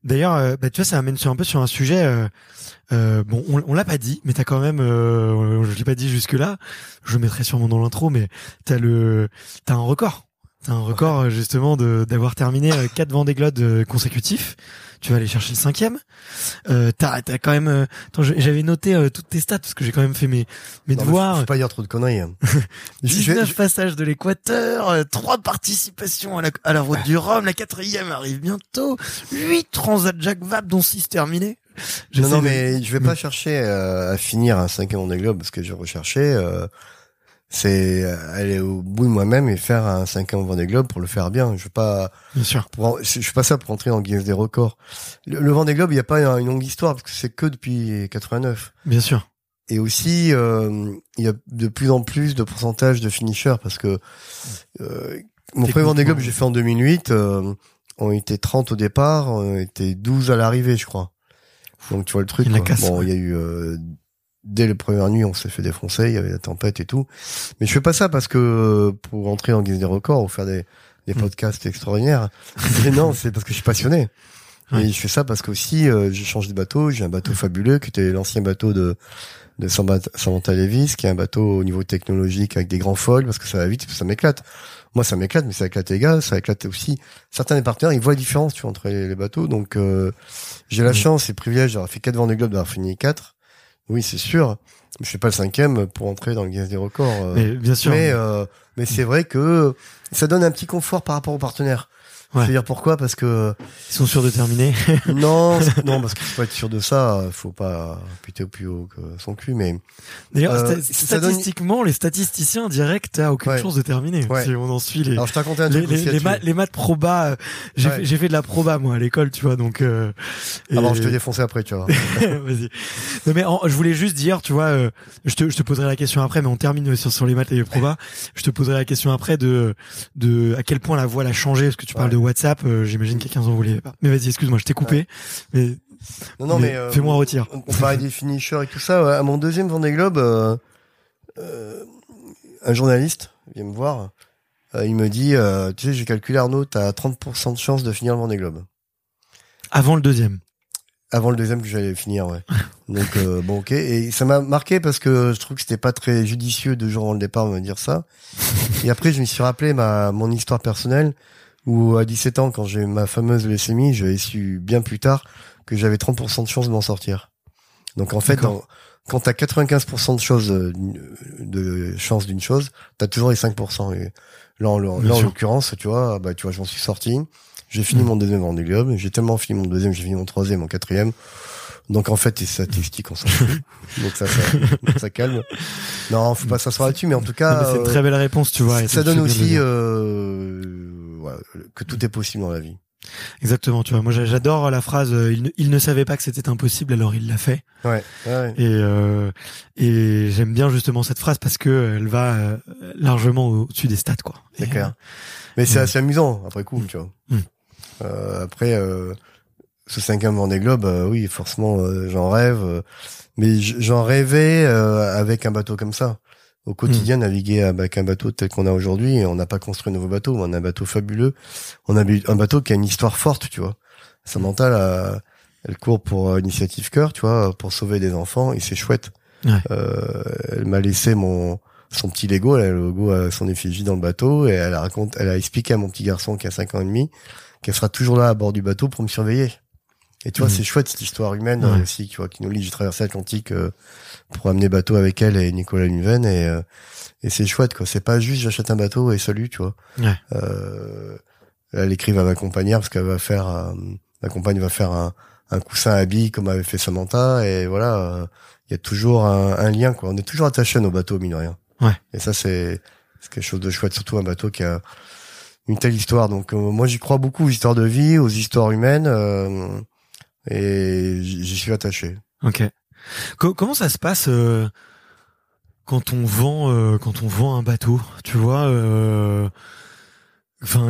d'ailleurs euh, bah, tu vois ça amène sur un peu sur un sujet euh, euh, bon on, on l'a pas dit mais t'as quand même euh, je l'ai pas dit jusque là je le mettrai sûrement dans l'intro mais t'as le t'as un record t'as un record euh, justement de d'avoir terminé euh, quatre Vendée Globe euh, consécutifs tu vas aller chercher le cinquième euh, t'as t'as quand même euh, attends, je- j'avais noté euh, toutes tes stats parce que j'ai quand même fait mes mes Non, devoirs faut, faut pas dire trop de conneries. hein. Je- je vais- 19 passages de l'équateur, 3 participations à la, à la route du Rhum, la quatrième arrive bientôt, 8 transats Jacques Vabre dont 6 terminés. Non, non, de- mais je vais pas chercher euh, à finir un cinquième Vendée Globe parce que je recherchais, euh, c'est euh, aller au bout de moi-même et faire un cinquième Vendée Globe pour le faire bien. Je veux pas, Bien sûr. pour, je suis pas ça pour entrer dans le Guinness des records. Le, le Vendée Globe, il y a pas une longue histoire parce que c'est que depuis 89. Bien sûr. Et aussi, euh, il y a de plus en plus de pourcentage de finishers parce que euh, mon premier Vendée Globe, j'ai fait en 2008. Euh, on était 30 au départ, on était 12 à l'arrivée, je crois. Donc tu vois le truc. Il y a bon, il y a eu euh, dès les premières nuits, on s'est fait défoncer, il y avait la tempête et tout. Mais je fais pas ça parce que pour entrer en guise des records ou faire des, des Mm. podcasts extraordinaires. Mais non, c'est parce que je suis passionné. Et je fais ça parce qu'aussi euh, j'ai changé de bateau. J'ai un bateau fabuleux qui était l'ancien bateau de de Samantha Levis, qui est un bateau au niveau technologique avec des grands foils parce que ça va vite, ça m'éclate. Moi, ça m'éclate, mais ça éclate les gars, ça éclate aussi certains des partenaires. Ils voient la différence, tu vois, entre les, les bateaux. Donc, euh, j'ai la Mhm. chance et le privilège d'avoir fait quatre Vendée Globe, d'avoir fini quatre. Oui, c'est sûr. Je fais pas le cinquième pour entrer dans le Guinness des records. euh, Mais bien sûr. mais euh, mais c'est vrai que ça donne un petit confort par rapport aux partenaires. Je veux dire pourquoi? Parce que ils sont sûrs de terminer. non, non, parce qu'il faut être sûr de ça. Faut pas puter au plus haut que son cul. Mais d'ailleurs, euh, statistiquement, les statisticiens directs, t'as aucune chance de terminer. Ouais. Si on en suit les. Alors je un truc les, les, maths, les maths proba. Euh, j'ai fait, fait de la proba moi à l'école, tu vois. Donc. Euh, et... Ah je te défoncer après, tu vois. Vas-y. Non mais je voulais juste dire, tu vois, euh, je te je te poserai la question après, mais on termine sur sur les maths et les proba. je te poserai la question après de de à quel point la voile a changé parce que tu parles de WhatsApp, euh, j'imagine que quelqu'un en voulait pas. Mais vas-y, excuse-moi, je t'ai coupé. Mais non, non, mais, euh, fais-moi retirer. On, on parlait des finishers et tout ça. À mon deuxième Vendée Globe, euh, un journaliste vient me voir. il me dit, tu sais, j'ai calculé Arnaud, t'as 30% de chance de finir le Vendée Globe. Avant le deuxième. Avant le deuxième que j'allais finir, ouais. Donc bon, ok. Et ça m'a marqué parce que je trouve que c'était pas très judicieux de jour en le départ de me dire ça. Et après, je me suis rappelé ma mon histoire personnelle où à 17 ans, quand j'ai eu ma fameuse leucémie, j'avais su bien plus tard que j'avais 30% de chance de m'en sortir. Donc en fait, dans, quand t'as 95% de choses, euh, de chance d'une chose, t'as toujours les 5%. Et là, en, l'occurrence, tu vois, bah tu vois, je m'en suis sorti. J'ai fini mm. mon deuxième Vendée Globe. J'ai tellement fini mon deuxième, j'ai fini mon troisième, mon quatrième. Donc en fait, les statistiques, on s'en fout. donc ça, ça, ça, calme. Non, faut pas s'asseoir là-dessus, mais en tout cas, c'est une très belle réponse, tu vois. Ça, donne aussi euh, que tout est possible dans la vie. Exactement, tu vois. Moi, j'adore la phrase euh, il, ne, il, ne, savait pas que c'était impossible, alors il l'a fait." Ouais. ouais. Et euh, et j'aime bien justement cette phrase parce que elle va euh, largement au-dessus des stats, quoi. C'est clair. Mais c'est assez amusant après coup, tu vois. Mm. après, ce cinquième Vendée Globe, oui, forcément, j'en rêve. mais j'en rêvais avec un bateau comme ça au quotidien hmm. naviguer avec un bateau tel qu'on a aujourd'hui. On n'a pas construit un nouveau bateau, on a un bateau fabuleux. On a un bateau qui a une histoire forte, tu vois. Samantha, elle court pour euh, Initiative Cœur, tu vois, pour sauver des enfants, et c'est chouette. Euh, elle m'a laissé mon son petit Lego, elle a le logo à son effigie dans le bateau, et elle a raconte, elle a expliqué à mon petit garçon qui a 5 ans et demi qu'elle sera toujours là à bord du bateau pour me surveiller. Et tu vois, mhm. c'est chouette cette histoire humaine aussi, tu vois, qui nous lit. J'ai traversé l'Atlantique euh, pour amener bateau avec elle et Nicolas Luven et euh, et c'est chouette quoi. C'est pas juste j'achète un bateau et salut, tu vois. Ouais. Euh, elle écrit va m'accompagner parce qu'elle va faire, euh, ma compagne va faire un, un coussin à billes comme avait fait Samantha et voilà. Il y a toujours un, un, lien quoi. On est toujours attaché à nos bateaux mine de rien. Ouais. Et ça c'est c'est quelque chose de chouette, surtout un bateau qui a une telle histoire. Donc moi j'y crois beaucoup aux histoires de vie, aux histoires humaines et j'y suis attaché. Ok. comment ça se passe euh, quand on vend euh, quand on vend un bateau Tu vois. Euh, enfin,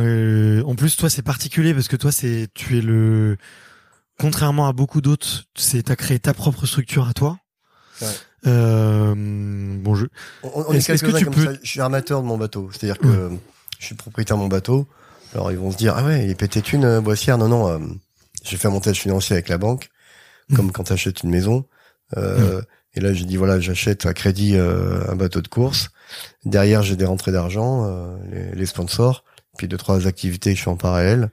en plus toi c'est particulier parce que toi c'est tu es le contrairement à beaucoup d'autres, c'est t'as créé ta propre structure à toi. Ouais. bon, je. On, est, est, que tu peux... ça. Je suis armateur de mon bateau, c'est-à-dire que je suis propriétaire de mon bateau. Alors ils vont se dire ah ouais il est pété une boissière non non j'ai fait un montage financier avec la banque, mmh. comme quand tu achètes une maison. Euh, mmh. Et là, j'ai dit voilà, j'achète à crédit euh, un bateau de course. Derrière, j'ai des rentrées d'argent, euh, les, les, sponsors, puis deux trois activités que je fais en parallèle.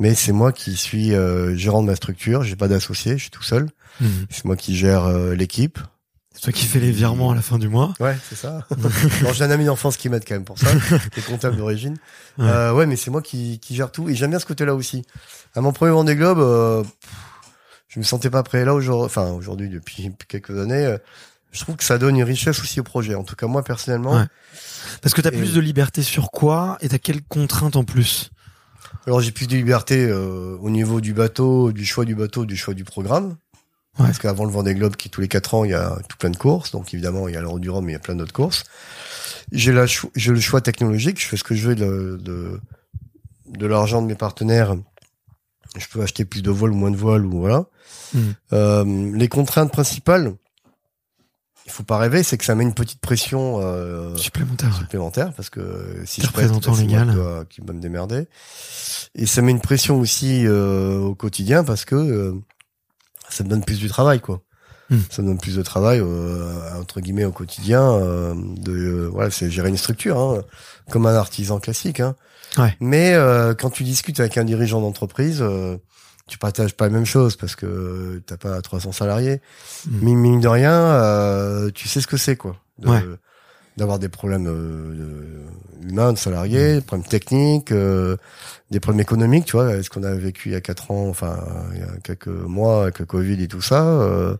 Mais c'est moi qui suis euh, gérant de ma structure. J'ai pas d'associé, je suis tout seul. Mmh. C'est moi qui gère euh, l'équipe. C'est toi qui fais les virements à la fin du mois. Ouais, c'est ça. bon, j'ai un ami d'enfance qui m'aide quand même pour ça, qui est comptable d'origine. Ouais. Euh, ouais, mais c'est moi qui, qui gère tout et j'aime bien ce côté-là aussi. À mon premier Vendée Globe, euh, je me sentais pas prêt là aujourd'hui. Enfin, aujourd'hui depuis quelques années, euh, je trouve que ça donne une richesse aussi au projet. En tout cas, moi personnellement. Ouais. Parce que t'as plus de liberté sur quoi et t'as quelles contraintes en plus? Alors j'ai plus de liberté euh, au niveau du bateau, du choix du bateau, du choix du programme. Parce qu'avant le Vendée Globe, qui tous les quatre ans, il y a tout plein de courses. Donc évidemment, il y a l'Euro du Rhum, mais il y a plein d'autres courses. J'ai le choix technologique. Je fais ce que je veux de, de, de l'argent de mes partenaires. Je peux acheter plus de voiles ou moins de voiles ou voilà. Hmm. Euh, les contraintes principales, il faut pas rêver, c'est que ça met une petite pression euh, supplémentaire. Supplémentaire, parce que si je prête, légal, qui va me démerder. Et ça met une pression aussi euh, au quotidien parce que euh, ça me donne plus du travail, quoi. Hmm. Ça me donne plus de travail, euh, entre guillemets, au quotidien. Euh, de voilà, c'est gérer une structure, hein, comme un artisan classique. Hein. Ouais. Mais quand tu discutes avec un dirigeant d'entreprise, tu partages pas la même chose parce que t'as pas 300 salariés. Hmm. Mais mine de rien, tu sais ce que c'est, quoi. De, d'avoir des problèmes euh, humains, de salariés, des problèmes techniques, euh, des problèmes économiques, tu vois, ce qu'on a vécu il y a quatre ans, enfin il y a quelques mois avec le Covid et tout ça. Euh,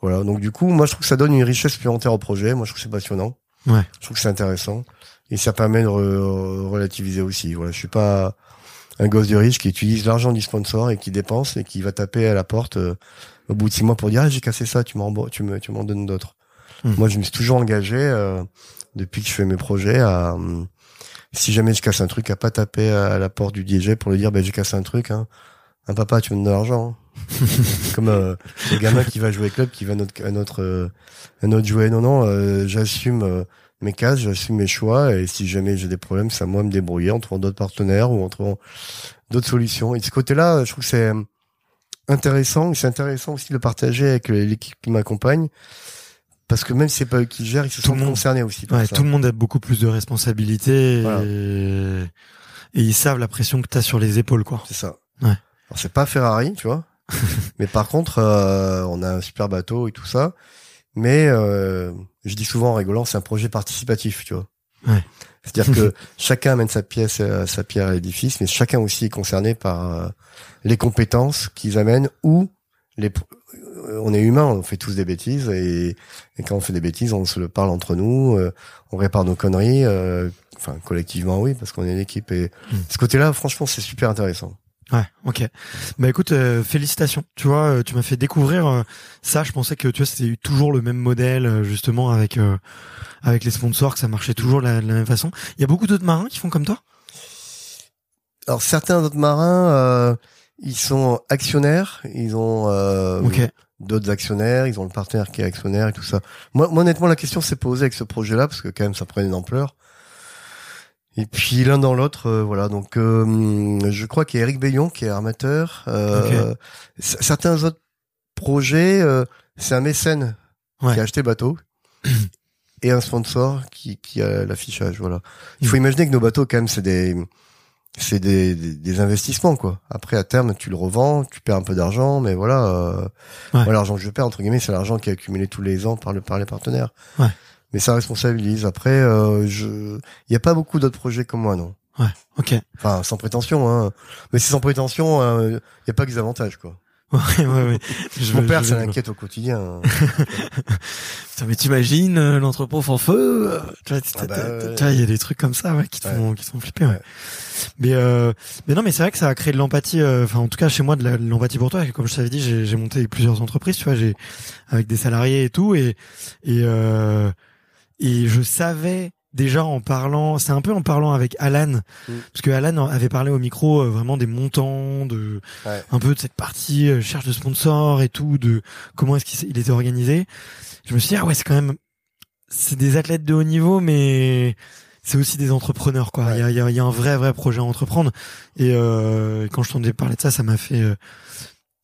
voilà, donc du coup, moi je trouve que ça donne une richesse supplémentaire au projet. Moi je trouve que c'est passionnant. Ouais. Je trouve que c'est intéressant et ça permet de relativiser aussi. Voilà, je suis pas un gosse de riche qui utilise l'argent du sponsor et qui dépense et qui va taper à la porte au bout de six mois pour dire ah, j'ai cassé ça, tu m'en tu me tu m'en donnes d'autres. Hmm. Moi, je me suis toujours engagé euh, depuis que je fais mes projets à euh, si jamais je casse un truc, à pas taper à la porte du DJ pour lui dire ben j'ai cassé un truc. Hein. Un papa, tu me donnes de l'argent. Hein. Comme euh, le gamin qui va jouer club, qui va à notre à notre euh, à notre jouet. Non, non, j'assume mes cases, j'assume mes choix et si jamais j'ai des problèmes, c'est à moi de me débrouiller en trouvant d'autres partenaires ou en trouvant d'autres solutions. Et de ce côté-là, je trouve que c'est intéressant. C'est intéressant aussi de le partager avec l'équipe qui m'accompagne parce que même si c'est pas eux qui gèrent, ils se sont concernés aussi. Ouais, tout le monde a beaucoup plus de responsabilités et... ils savent la pression que tu as sur les épaules, quoi. C'est ça. Ouais. Alors c'est pas Ferrari, tu vois. mais par contre, euh, on a un super bateau et tout ça. Mais euh, je dis souvent en rigolant, c'est un projet participatif, tu vois. Ouais. C'est-à-dire que chacun amène sa pièce, euh, sa pierre à l'édifice, mais chacun aussi est concerné par les compétences qu'ils amènent ou les euh, on est humain, on fait tous des bêtises et, quand on fait des bêtises, on se le parle entre nous, euh, on répare nos conneries, euh, enfin collectivement oui, parce qu'on est une équipe et hmm. ce côté-là, franchement, c'est super intéressant. Ouais, ok. Bah écoute, félicitations. Tu vois, tu m'as fait découvrir ça. Je pensais que tu vois c'était toujours le même modèle, justement avec avec les sponsors, que ça marchait toujours de la, même façon. Il y a beaucoup d'autres marins qui font comme toi? Alors certains autres marins, ils sont actionnaires, ils ont d'autres actionnaires, ils ont le partenaire qui est actionnaire et tout ça. Moi, honnêtement, la question s'est posée avec ce projet-là parce que quand même ça prenait une ampleur. Et puis l'un dans l'autre, euh, voilà. Donc, euh, je crois qu'il y a Eric Bayon qui est armateur. Euh, certains autres projets, c'est un mécène qui a acheté le bateau et un sponsor qui, qui a l'affichage. Voilà. Il faut mm. imaginer que nos bateaux, quand même, c'est des c'est des, des, investissements quoi. Après à terme tu le revends, tu perds un peu d'argent, mais voilà, euh, l'argent que je perds entre guillemets c'est l'argent qui est accumulé tous les ans par le par les partenaires. Ouais. Mais ça responsabilise. Après, euh, je, il y a pas beaucoup d'autres projets comme moi non. Ouais, ok. Enfin sans prétention, hein. Mais c'est sans prétention, il euh, y a pas que des avantages quoi. Ouais, ouais, ouais. Mon père, ça l'inquiète au quotidien. Putain, mais t'imagines euh, l'entrepôt en feu euh, Tu vois, ah bah, il y a des trucs comme ça, ouais, qui te font, qui te font flipper. Ouais. Mais, euh, mais non, mais c'est vrai que ça a créé de l'empathie. Euh, enfin, en tout cas, chez moi, de l'empathie pour toi. Comme je t'avais dit, j'ai monté plusieurs entreprises, tu vois, j'ai avec des salariés et tout, et et euh, et je savais déjà en parlant, c'est un peu en parlant avec Alan, mm. parce que Alan avait parlé au micro euh, vraiment des montants, de un peu de cette partie euh, cherche de sponsors et tout, de comment est-ce qu'il était organisé. Je me suis dit ah ouais c'est quand même c'est des athlètes de haut niveau, mais c'est aussi des entrepreneurs quoi. Il y, a, y, a, y, a, un vrai vrai projet à entreprendre et euh, quand je t'entendais parler de ça, ça m'a fait euh,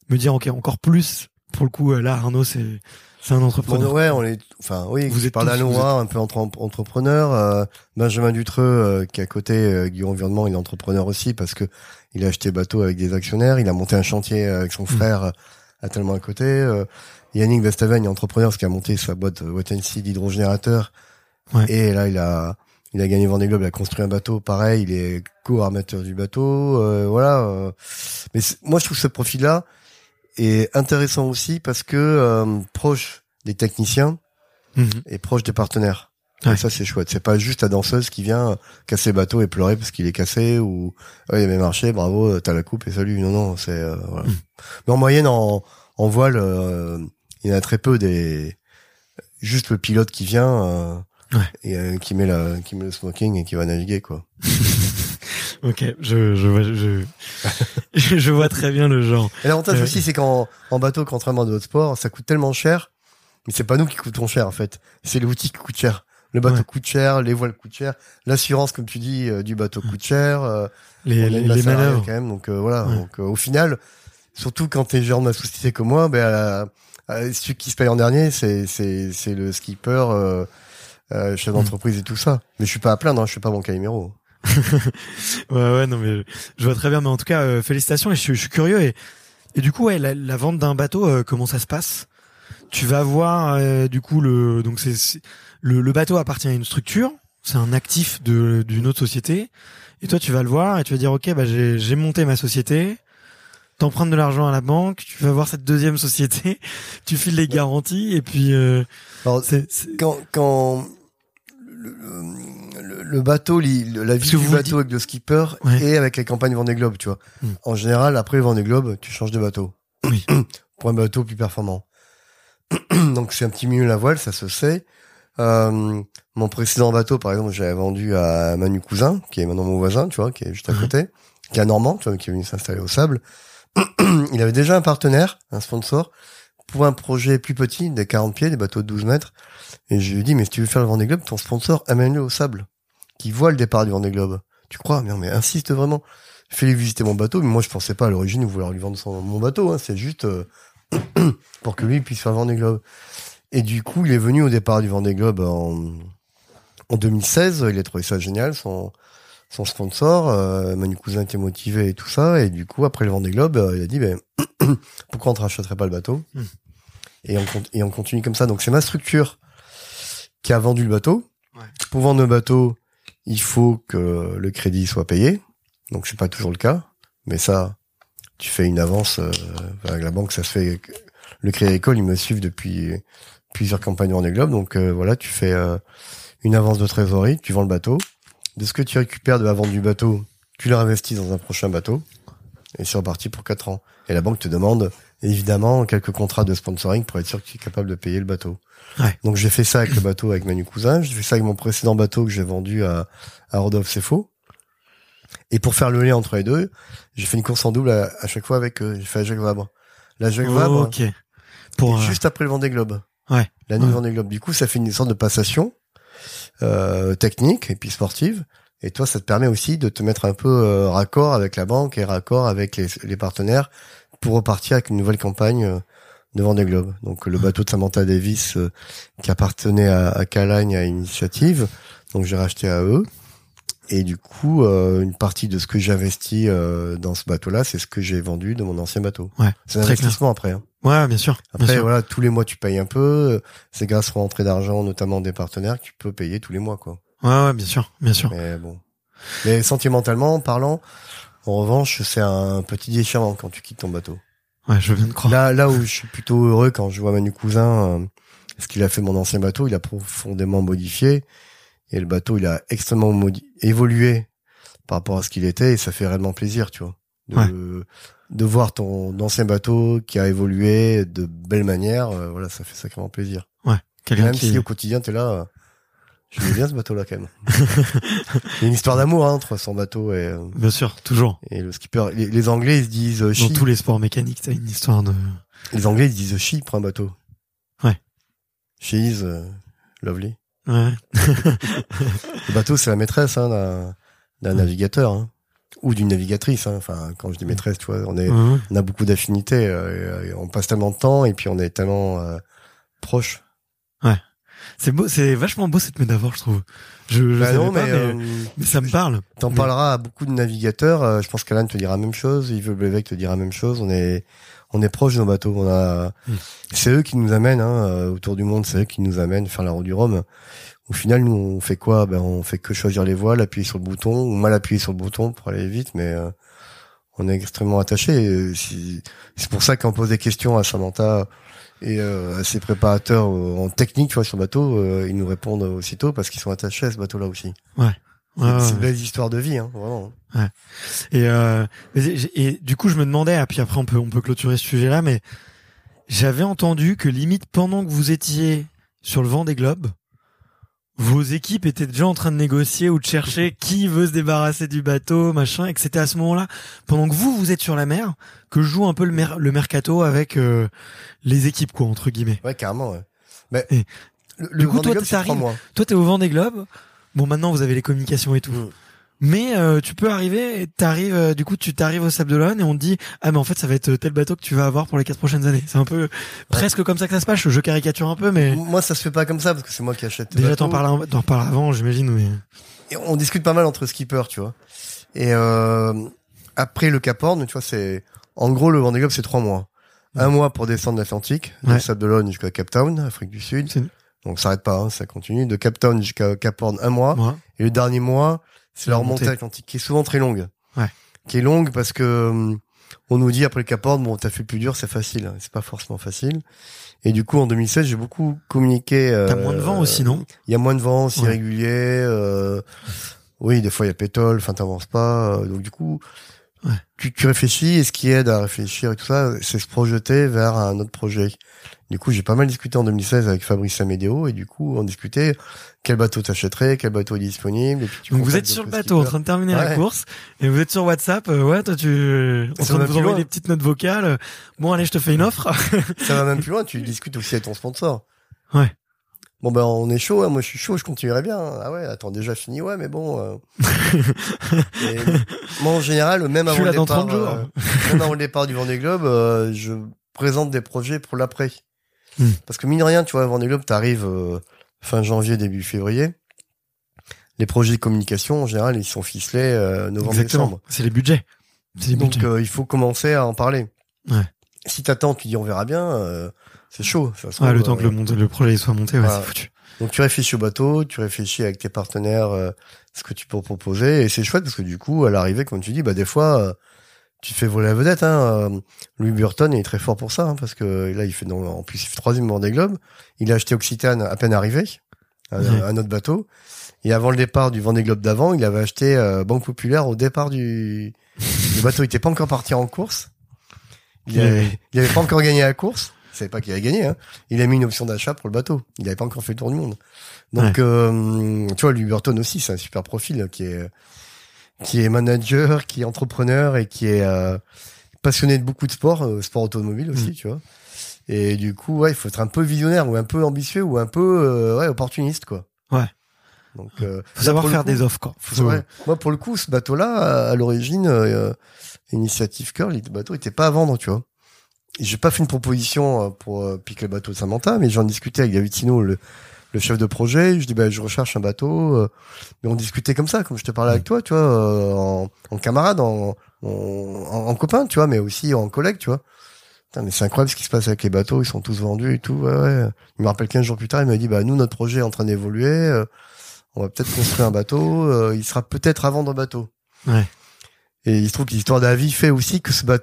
me dire ok encore plus. Pour le coup là Arnaud c'est c'est un entrepreneur. ouais, on est, enfin, oui, vous êtes par la loi, un peu entre entrepreneur. Euh, Benjamin Dutreux, euh, qui est à côté, euh, Guillaume Environnement, il est entrepreneur aussi parce que il a acheté bateau avec des actionnaires. Il a monté un chantier avec son mm. frère à tellement à côté. Yannick Vestaven est entrepreneur parce qu'il a monté sa boîte Watensi d'hydrogénérateur. Ouais. Et là, il a, il a gagné Vendée Globe, il a construit un bateau, pareil, il est co-armateur du bateau, voilà. Mais moi, je trouve ce profil-là, et intéressant aussi parce que euh, proche des techniciens mhm. et proche des partenaires. Et ça c'est chouette. C'est pas juste la danseuse qui vient casser le bateau et pleurer parce qu'il est cassé ou oh, il a bien marché, bravo, t'as la coupe et salut. Non non, c'est euh, voilà. Mhm. Mais en moyenne en, en voile, euh, il y en a très peu des juste le pilote qui vient et qui met la qui met le smoking et qui va naviguer quoi. ok, je, je, vois, je, je vois très bien le genre. Et l'avantage euh, aussi, c'est qu'en en bateau, contrairement à d'autres sports, ça coûte tellement cher, mais c'est pas nous qui coûtons cher en fait, c'est l'outil qui coûte cher. Le bateau coûte cher, les voiles coûtent cher, l'assurance, comme tu dis, euh, du bateau coûte cher. Euh, les, les, les manœuvres. quand même. Donc voilà. Donc au final, surtout quand t'es gérant de ma société comme moi, ben celui qui se paye en dernier, c'est c'est c'est le skipper, euh, chef mm. d'entreprise et tout ça. Mais je suis pas à plaindre, hein, je suis pas bon Calimero. ouais, ouais, non, mais je vois très bien. Mais en tout cas, euh, félicitations. Et je, suis curieux. Et, et du coup, ouais, la, vente d'un bateau, euh, comment ça se passe? Tu vas voir, euh, du coup, le donc c'est le, le bateau appartient à une structure, c'est un actif de d'une autre société, et toi tu vas le voir et tu vas dire ok bah j'ai monté ma société, t'empruntes de l'argent à la banque, tu vas voir cette deuxième société, tu files les garanties et puis euh, Alors, c'est c'est- quand quand le, le- le bateau, la vie du bateau avec le skipper Ouais. et avec les campagnes Vendée Globe, tu vois. Hmm. En général, après le Vendée Globe, tu changes de bateau Oui. pour un bateau plus performant. Donc c'est un petit milieu la voile, ça se sait. Euh, mon précédent bateau, par exemple, j'avais vendu à Manu Cousin, qui est maintenant mon voisin, tu vois, qui est juste à Mhm. côté, qui est un Normand, tu vois, qui est venu s'installer au sable. Il avait déjà un partenaire, un sponsor, pour un projet plus petit, des 40 pieds, des bateaux de 12 mètres. Et je lui ai dit, mais si tu veux faire le Vendée Globe, ton sponsor, amène-le au sable, qui voit le départ du Vendée Globe. Tu crois? Non, mais insiste vraiment. Fais-lui visiter mon bateau, mais moi, je pensais pas à l'origine vouloir lui vendre son, mon bateau, hein. C'est juste, euh, pour que lui puisse faire le Vendée Globe. Et du coup, il est venu au départ du Vendée Globe en, en 2016. Il a trouvé ça génial, son, son sponsor. Euh, Manu Cousin était motivé et tout ça. Et du coup, après le Vendée Globe, euh, il a dit, ben, pourquoi on te rachèterait pas le bateau? Hmm. et, on, et on continue comme ça. Donc, c'est ma structure qui a vendu le bateau. Ouais. Pour vendre le bateau, il faut que le crédit soit payé. Donc, c'est pas toujours le cas. Mais ça, tu fais une avance. euh, avec la banque, ça se fait. Le Crédit Agricole, ils me suivent depuis plusieurs campagnes Vendée Globe. Donc euh, voilà, tu fais euh, une avance de trésorerie, tu vends le bateau. De ce que tu récupères de la vente du bateau, tu le réinvestis dans un prochain bateau. Et c'est reparti pour quatre ans. Et la banque te demande évidemment quelques contrats de sponsoring pour être sûr que tu es capable de payer le bateau. Ouais. Donc j'ai fait ça avec le bateau avec Manu Cousin, j'ai fait ça avec mon précédent bateau que j'ai vendu à, à Rodolphe. Et pour faire le lien entre les deux, j'ai fait une course en double à, à chaque fois avec eux. J'ai fait à Jacques Vabre. La Jacques Vabre, ok pour euh, juste après le Vendée Globe. Ouais. La nuit Ouais. Vendée Globe. Du coup, ça fait une sorte de passation euh, technique et puis sportive. Et toi, ça te permet aussi de te mettre un peu euh, raccord avec la banque et raccord avec les, les partenaires pour repartir avec une nouvelle campagne euh, de Vendée Globe. Donc le bateau de Samantha Davis euh, qui appartenait à, à Calagne à Initiative, donc j'ai racheté à eux. Et du coup, euh, une partie de ce que j'investis euh, dans ce bateau-là, c'est ce que j'ai vendu de mon ancien bateau. Ouais, C'est un clair. investissement après. Hein. ouais bien sûr bien Après, sûr. voilà, tous les mois, tu payes un peu. C'est grâce aux rentrées d'argent, notamment des partenaires, que tu peux payer tous les mois, quoi. ouais ouais bien sûr bien sûr Mais bon. Mais sentimentalement parlant, en revanche, c'est un petit déchirement quand tu quittes ton bateau. Ouais je viens de croire Là, là où je suis plutôt heureux quand je vois Manu Cousin, euh, ce qu'il a fait mon ancien bateau, il a profondément modifié. Et le bateau, il a extrêmement modi- évolué par rapport à ce qu'il était, et ça fait réellement plaisir, tu vois. De, de voir ton ancien bateau qui a évolué de belle manière, euh, voilà, ça fait sacrément plaisir. quelqu'un Même qui si au quotidien, t'es là, euh, je l'aime bien ce bateau-là quand même. Il y a une histoire d'amour hein, entre son bateau et, euh, bien sûr toujours et le skipper. Les, les Anglais, ils se disent euh, dans tous les sports mécaniques t'as une histoire de Les Anglais, ils se disent chi pour un bateau. Ouais. She is euh, lovely. ouais Le bateau, c'est la maîtresse hein, d'un, d'un navigateur hein. ou d'une navigatrice. Hein. Enfin, quand je dis maîtresse, tu vois, on est, Ouais, ouais. on a beaucoup d'affinités. euh, euh, on passe tellement de temps et puis on est tellement euh, proches. C'est beau c'est vachement beau cette métaphore je trouve je, je Bah non, pas, mais, mais, euh, mais ça me parle T'en Mais- parleras à beaucoup de navigateurs. euh, je pense qu'Alan te dira la même chose. Yves Blevec te dira la même chose. On est, on est proche de nos bateaux. On a, Mm. c'est eux qui nous amènent hein, euh, autour du monde. C'est eux qui nous amènent faire la route du Rhum. Au final, nous, on fait quoi? Ben, on fait que choisir les voiles, appuyer sur le bouton ou mal appuyer sur le bouton pour aller vite, mais euh, on est extrêmement si- C'est pour ça qu'on pose des questions à Samantha et euh, à ses préparateurs euh, en technique, tu vois, sur le bateau, euh, ils nous répondent aussitôt parce qu'ils sont attachés à ce bateau-là aussi. Ouais, C'est ouais, c'est ouais. une belle histoire de vie, hein, vraiment. Et, euh, et du coup, je me demandais, et puis après on peut on peut clôturer ce sujet-là, mais j'avais entendu que limite pendant que vous étiez sur le vent des globes, vos équipes étaient déjà en train de négocier ou de chercher qui veut se débarrasser du bateau, machin, et que c'était à ce moment-là, pendant que vous vous êtes sur la mer, que je joue un peu le, mer- le mercato avec euh, les équipes, quoi, entre guillemets. Ouais, carrément. Ouais. Mais Et le, du le coup, Vendée toi, Globe, t'arrives-. Toi, t'es au vent des globes. Bon, maintenant vous avez les communications et tout. Mm. Mais euh, tu peux arriver, t'arrives, euh, du coup, tu t'arrives au Sable d'Olonne et on te dit, ah mais en fait, ça va être tel bateau que tu vas avoir pour les quatre prochaines années. C'est un peu presque comme ça que ça se passe. Je caricature un peu, mais Moi, ça se fait pas comme ça parce que c'est moi qui achète. déjà t'en parles, t'en parles avant, j'imagine. Mais Et on discute pas mal entre skippers, tu vois. Et euh, après le Cap Horn, tu vois, c'est en gros le Vendée Globe, c'est trois mois. Un mois pour descendre l'Atlantique, Ouais. de Sable d'Olonne jusqu'à Cape Town, Afrique du Sud. Donc ça s'arrête pas, hein, ça continue de Cap Town jusqu'à Cap Horn un mois. Ouais. Et le dernier mois, c'est La remontée atlantique qui est souvent très longue. Ouais. Qui est longue parce que hum, on nous dit après le Cap Horn, bon, t'as fait le plus dur, c'est facile. C'est pas forcément facile. Et du coup, en 2016, j'ai beaucoup communiqué. T'as euh, moins de vent aussi, non? Il y a moins de vent, c'est Ouais. irrégulier. euh, oui, des fois il y a pétole, enfin t'avances pas. euh, donc du coup, Ouais. tu, tu réfléchis et ce qui aide à réfléchir et tout ça, c'est se projeter vers un autre projet. Du coup, j'ai pas mal discuté en 2016 avec Fabrice Amédéo et du coup, on discutait quel bateau t'achèterais, quel bateau est disponible. Et puis tu Donc vous êtes sur le bateau en train de terminer la course et vous êtes sur WhatsApp. euh, ouais, toi tu en train de vous envoyer des petites notes vocales. Bon allez, je te fais une offre. Ça va même plus loin, tu discutes aussi avec ton sponsor. Ouais. Bon ben on est chaud, hein, moi je suis chaud, je continuerai bien. Ah ouais, attends déjà fini, ouais mais bon. euh. Et moi en général, même avant le départ, 30 jours. euh, même avant le départ du Vendée Globe, euh, je présente des projets pour l'après. Hmm. Parce que mine de rien, tu vois, Vendée Globe, t'arrives euh, fin janvier, début février. Les projets de communication en général, ils sont ficelés euh, novembre Exactement. décembre. C'est les budgets. C'est les Donc budgets. euh, il faut commencer à en parler. Ouais. Si t'attends, tu dis on verra bien, euh, c'est chaud. Ça se Ouais, le temps que euh, le, monde, le projet soit monté, ouais, c'est foutu. Donc tu réfléchis au bateau, tu réfléchis avec tes partenaires euh, ce que tu peux proposer et c'est chouette parce que du coup à l'arrivée comme tu dis bah des fois euh, tu fais voler la vedette hein. euh, Louis Burton est très fort pour ça hein, parce que là il fait dans, en plus il fait troisième Vendée Globe, il a acheté Occitane à peine arrivé un, autre bateau et avant le départ du Vendée Globe d'avant il avait acheté euh, Banque Populaire au départ du le bateau il était pas encore parti en course il avait, il avait pas encore gagné la course il savait pas qu'il allait gagner hein. il a mis une option d'achat pour le bateau il avait pas encore fait le tour du monde donc, euh, tu vois, Louis Burton aussi, c'est un super profil qui est qui est manager, qui est entrepreneur et qui est euh, passionné de beaucoup de sports, euh, sport automobile aussi, Mm. tu vois. Et du coup, ouais, il faut être un peu visionnaire ou un peu ambitieux ou un peu euh, ouais, opportuniste, quoi. Ouais. Donc, euh, Faut là, savoir faire coup, des offres, quoi. faut- ouais. Moi, pour le coup, ce bateau-là, à, à l'origine, euh, Initiative Curl, le bateau était pas à vendre, tu vois. J'ai pas fait une proposition euh, pour euh, piquer le bateau de Samantha, mais j'en discutais avec David Sino, le, le chef de projet. Je dis, bah, je recherche un bateau. euh, mais on discutait comme ça, comme je te parlais avec toi, tu vois, euh, en, en camarade, en, en, en- copain, tu vois, mais aussi en collègue, tu vois. Putain, mais c'est incroyable ce qui se passe avec les bateaux, ils sont tous vendus et tout. Ouais, ouais. Il me rappelle 15 jours plus tard, il m'a dit, bah, nous, notre projet est en train d'évoluer. euh, on va peut-être construire un bateau. euh, il sera peut-être à vendre bateau. Ouais. Et il se trouve que l'histoire d'avis fait aussi que ce, bat-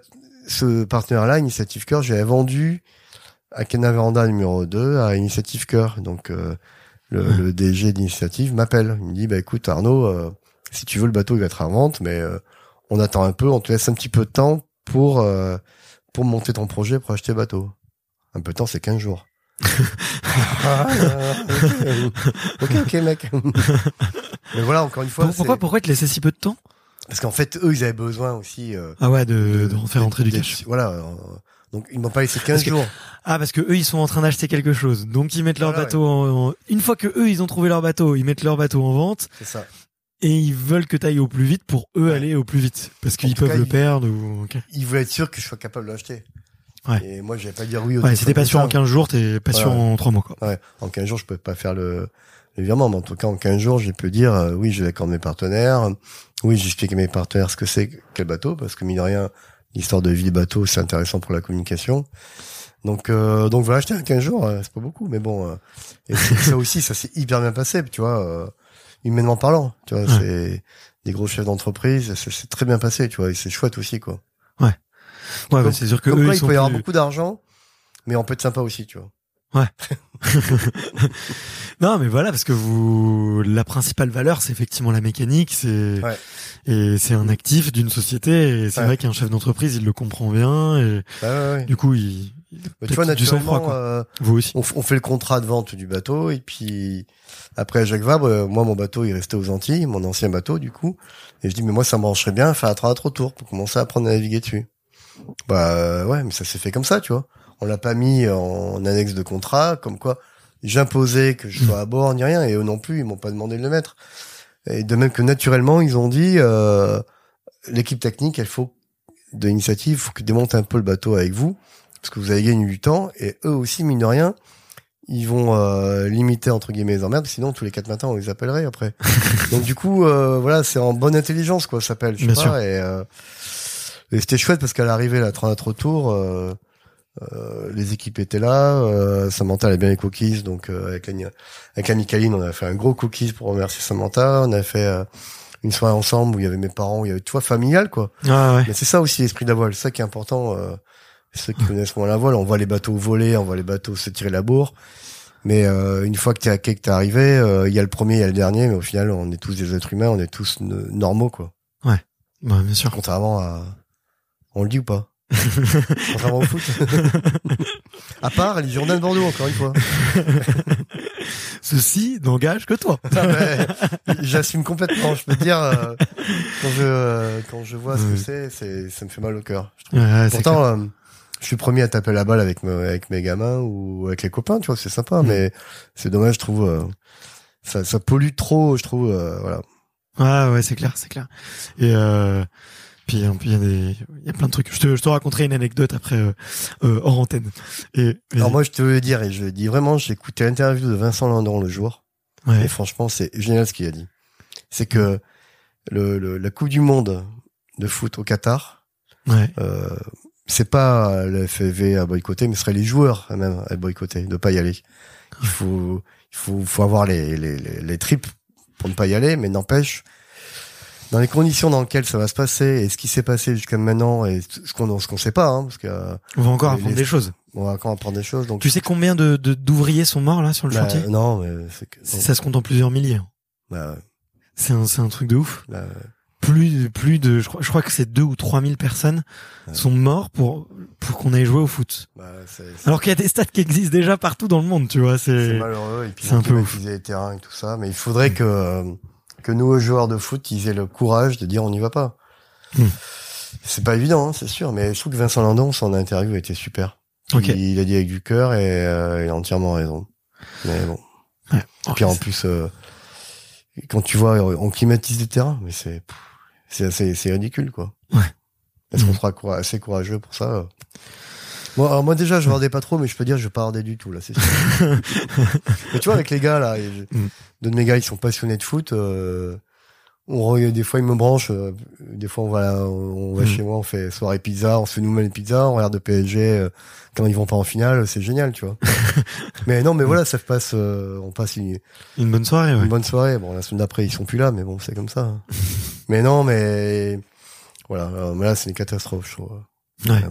ce partenaire-là, Initiative Cœur, j'avais vendu à Canaveranda numéro 2 à Initiative Cœur. Donc, euh, le, Ouais. le DG d'Initiative m'appelle. Il me dit, bah, écoute, Arnaud, euh, si tu veux, le bateau, il va être en vente, mais euh, on attend un peu, on te laisse un petit peu de temps pour, euh, pour monter ton projet, pour acheter le bateau. Un peu de temps, c'est 15 jours. Ah, euh, ok, ok, mec. mais voilà, encore une fois, Pour- pourquoi, pourquoi te laisser si peu de temps? Parce qu'en fait, eux, ils avaient besoin aussi euh, Ah ouais, de, de faire rentrer du cash. Voilà. euh, donc ils m'ont pas laissé 15 Parce que- jours. Ah parce que eux ils sont en train d'acheter quelque chose, donc ils mettent leur Voilà, bateau en, en- une fois que eux ils ont trouvé leur bateau, ils mettent leur bateau en vente C'est ça. et ils veulent que t'ailles au plus vite pour eux Ouais. aller au plus vite parce qu'ils peuvent cas, le ils- perdre ou. Ils voulaient être sûrs que je sois capable de l'acheter. Ouais. Et moi, j'avais pas dire oui au Ouais, si t'es pas sûr en 15 jours, t'es pas sûr en 3 mois quoi. Ouais. En 15 jours, je peux pas faire le, le virement, mais en tout cas, en 15 jours, j'ai pu dire euh, oui, j'ai d'accord de mes partenaires. Oui, j'explique à mes partenaires ce que c'est, quel bateau, parce que mine de rien, l'histoire de vie des bateaux, c'est intéressant pour la communication. Donc, euh, donc voilà, j'étais à 15 jours, euh, c'est pas beaucoup, mais bon. euh, et ça aussi, ça s'est hyper bien passé, tu vois, euh, humainement parlant. Tu vois, Ouais. c'est des gros chefs d'entreprise, c'est très bien passé, tu vois, et c'est chouette aussi, quoi. Ouais, bah, Comme- c'est sûr que eux ils il sont peut y avoir beaucoup d'argent, mais on peut être sympa aussi, tu vois. Non, mais voilà, parce que vous, la principale valeur, c'est effectivement la mécanique, c'est Ouais. et c'est un actif d'une société. Et c'est Ouais. vrai qu'un chef d'entreprise, il le comprend bien. Et Ouais, ouais, ouais. du coup, il, Mais tu vois, naturellement, quoi. euh, Vous aussi. on, fait le contrat de vente du bateau et puis après Jacques Vabre, euh, moi mon bateau il restait aux Antilles, mon ancien bateau du coup, et je dis mais moi ça me brancherait bien faire un train à trop tour pour commencer à apprendre à naviguer dessus. Bah ouais, mais ça s'est fait comme ça, tu vois. On l'a pas mis en annexe de contrat, comme quoi j'imposais que je sois à bord ni rien, et eux non plus, ils m'ont pas demandé de le mettre. Et de même que naturellement ils ont dit euh, l'équipe technique, elle faut de l'initiative, faut qu'ils démontent un peu le bateau avec vous parce que vous avez gagné du temps et eux aussi mine de rien ils vont euh, limiter entre guillemets les emmerdes sinon tous les quatre matins on les appellerait après donc du coup euh, voilà c'est en bonne intelligence quoi ça s'appelle Bien pas sûr. et, euh, et c'était chouette parce qu'à l'arrivée la 30 retour euh, les équipes étaient là. Euh, Samantha avait bien les cookies, donc euh, avec la, avec la on a fait un gros cookies pour remercier Samantha. On a fait euh, une soirée ensemble où il y avait mes parents, où il y avait toi familial quoi. Ah ouais. Mais c'est ça aussi l'esprit de la voile, c'est ça qui est important. Euh, ceux qui connaissent moins la voile, on voit les bateaux voler, on voit les bateaux se tirer la bourre. Mais euh, une fois que t'es à quai, que t'es arrivé, euh, il y a le premier, il y a le dernier, mais au final, on est tous des êtres humains, on est tous normaux quoi. Ouais, bien sûr. Contrairement à, on le dit ou pas? Contrairement au foot. à part les journaux de Bordeaux, encore une fois. Ceci n'engage que toi. Ah ben, J'assume complètement. Je peux te dire euh, quand je euh, quand je vois ce que c'est, c'est ça me fait mal au cœur. je. Ouais. Pourtant, euh, je suis premier à taper la balle avec me- avec mes gamins ou avec les copains, tu vois, c'est sympa, Mm. mais c'est dommage, je trouve. ça, ça pollue trop, je trouve. voilà. Ouais, ouais, c'est clair, c'est clair. Et euh, puis, euh, puis il y a des, il y a plein de trucs. Je te, je te raconterai une anecdote après euh, euh, hors antenne. Et, et- Alors moi, je te veux dire, et je dis vraiment, j'ai écouté l'interview de Vincent Landon le jour. Et ouais, franchement, c'est génial ce qu'il a dit. C'est que le, le- la Coupe du Monde de foot au Qatar, ouais, euh, c'est pas le FFV à boycotter, mais ce serait les joueurs même à boycotter, de pas y aller. Il faut, il faut, faut avoir les, les, les, les tripes pour ne pas y aller, mais n'empêche, dans les conditions dans lesquelles ça va se passer et ce qui s'est passé jusqu'à maintenant et ce qu'on ce qu'on sait pas, hein, parce que on va encore les- apprendre les- des choses. on va encore apprendre des choses. Donc Tu sais combien de de- d'ouvriers sont morts là sur le bah, chantier? non, mais que Ça se compte en plusieurs milliers. bah, C'est un, c'est un truc de ouf. bah, Plus, plus de, je crois, je crois que c'est deux ou trois mille personnes Ouais. sont morts pour pour qu'on aille jouer au foot. bah, Alors qu'il y a des stades qui existent déjà partout dans le monde, tu vois. c'est C'est malheureux et puis c'est un peu ouf. les terrains et tout ça, mais il faudrait que euh, que nous joueurs de foot ils aient le courage de dire on n'y va pas. Hmm. C'est pas évident, hein, c'est sûr, mais je trouve que Vincent Landon son interview était super. ok. Il, il a dit avec du cœur et euh, il a entièrement raison. Mais bon. Ouais. Et puis en plus, euh, quand tu vois, on climatise des terrains, mais c'est c'est ridicule quoi. Ouais. Est-ce qu'on Mhm. sera assez courageux pour ça? euh Moi, alors moi déjà, je regardais pas trop, mais je peux dire, je pas du tout là, c'est sûr. mais tu vois, avec les gars là, je- deux de mes gars, ils sont passionnés de foot. euh, on des fois ils me branchent, euh, des fois on va on va Mhm. chez moi, on fait soirée pizza, on se fait nous-mêmes pizza, on regarde le PSG euh, quand ils vont pas en finale, c'est génial, tu vois. mais non, mais voilà, ça passe, euh, on passe une, Une bonne soirée, ouais. une bonne soirée. Bon, la semaine d'après, ils sont plus là, mais bon, c'est comme ça. hein. mais non, mais voilà, mais là, c'est une catastrophe, je trouve. Ouais.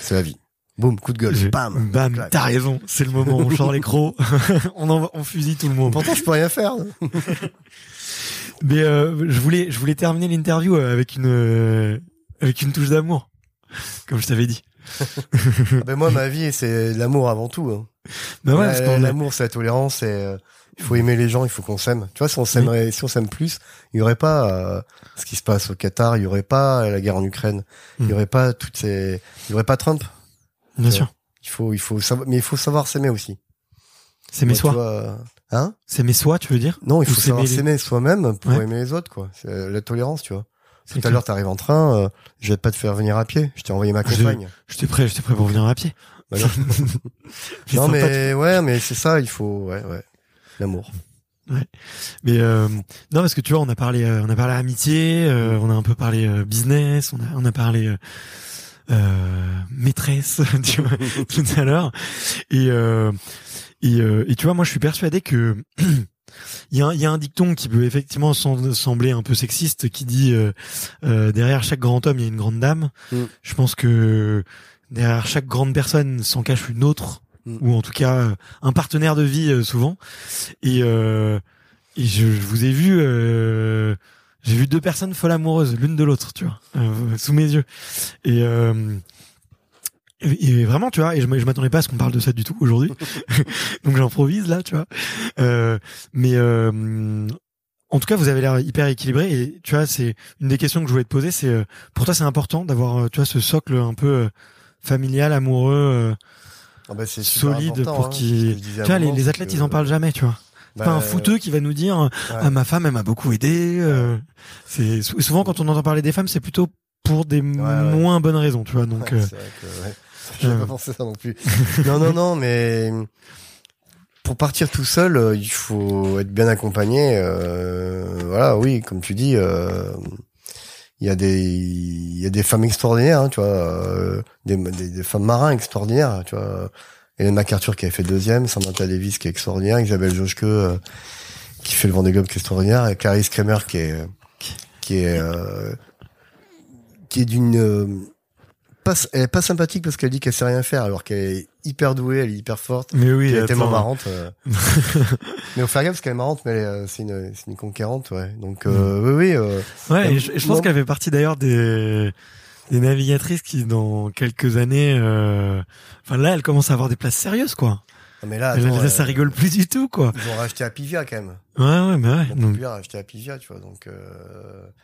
C'est la vie. Boum, coup de gueule, Je- bam, bam, t'as raison. C'est le moment où on sort les crocs. on en, on fusille tout le monde. Pourtant, je peux rien faire. hein. Mais euh, je voulais, je voulais terminer l'interview euh, avec une, euh, avec une touche d'amour, comme je t'avais dit. ben moi, ma vie, c'est l'amour avant tout. Hein. Bah ouais, parce L'amour, c'est la tolérance. Et, euh, il faut aimer les gens, il faut qu'on s'aime. Tu vois, si on s'aimerait, si on s'aime plus, il y aurait pas euh, ce qui se passe au Qatar, il y aurait pas la guerre en Ukraine, il y Mm. aurait pas toutes ces, il y aurait pas Trump. Bien sûr. Il faut, il faut savoir, mais il faut savoir s'aimer aussi. Tu soins. vois, euh, Hein? Mes soins, tu veux dire? Non, il faut savoir s'aimer les- s'aimer soi-même pour Ouais. aimer les autres, quoi. C'est euh, la tolérance, tu vois. Tout à l'heure, t'arrives en train, euh, je vais pas te faire venir à pied. Je t'ai envoyé ma Je- compagne. J'étais prêt, j'étais prêt pour venir à pied. Bah non. Non, mais ouais, mais c'est ça, il faut, ouais, ouais, l'amour. Mais euh, non parce que tu vois on a parlé euh, on a parlé amitié euh, on a un peu parlé euh, business on a on a parlé euh, maîtresse tu vois tout à l'heure et euh, et, euh, et tu vois moi je suis persuadé que il y a y a un dicton qui peut effectivement sem- sembler un peu sexiste qui dit euh, euh, derrière chaque grand homme il y a une grande dame Mm. je pense que derrière chaque grande personne s'en cache une autre Mm. ou en tout cas euh, un partenaire de vie souvent et, euh, et je, je vous ai vu euh, j'ai vu deux personnes folles amoureuses l'une de l'autre tu vois euh, sous mes yeux. Et, euh, et vraiment tu vois et je, m'attendais pas à ce qu'on parle de ça du tout aujourd'hui. Donc j'improvise là tu vois. Euh, mais euh, en tout cas vous avez l'air hyper équilibré et tu vois c'est une des questions que je voulais te poser c'est euh, pour toi c'est important d'avoir euh, tu vois ce socle un peu familial amoureux euh, Ah bah, solide pour hein, à tu vois les, athlètes que- ils en parlent jamais tu vois bah, pas un footeux qui va nous dire ouais. ah ma femme elle m'a beaucoup aidé euh, c'est sou- souvent quand on entend parler des femmes c'est plutôt pour des ouais. moins bonnes raisons tu vois donc euh, vrai que, ouais. J'avais euh, pas pensé ça non plus. non, non, non, mais pour partir tout seul, euh, il faut être bien accompagné. euh, voilà, oui, comme tu dis, euh, il y a des il y a des femmes extraordinaires, hein, tu vois, euh, des, des, des femmes marins extraordinaires, tu vois. Hélène MacArthur qui avait fait deuxième, Samantha Davis qui est extraordinaire, Isabelle Joschke euh, qui fait le Vendée Globe qui est extraordinaire, et Clarisse Kramer qui est qui est euh, qui est d'une euh, pas, elle est pas sympathique parce qu'elle dit qu'elle sait rien faire alors qu'elle est hyper douée, elle est hyper forte. Mais oui, Elle est tellement marrante. mais faut faire gaffe parce qu'elle est marrante, mais c'est une, c'est une conquérante, ouais. Donc, Mm. oui, oui. Ouais, et je, je pense qu'elle fait partie d'ailleurs des, des navigatrices qui, dans quelques années, euh, enfin là, elle commence à avoir des places sérieuses, quoi. non, mais là, Elle- attends, là, ça euh, rigole plus du tout, quoi. Ils ont racheté Apivia quand même. Ouais, ouais, mais ouais. Mon Donc, populaire a acheté Apivia, tu vois. Donc, euh,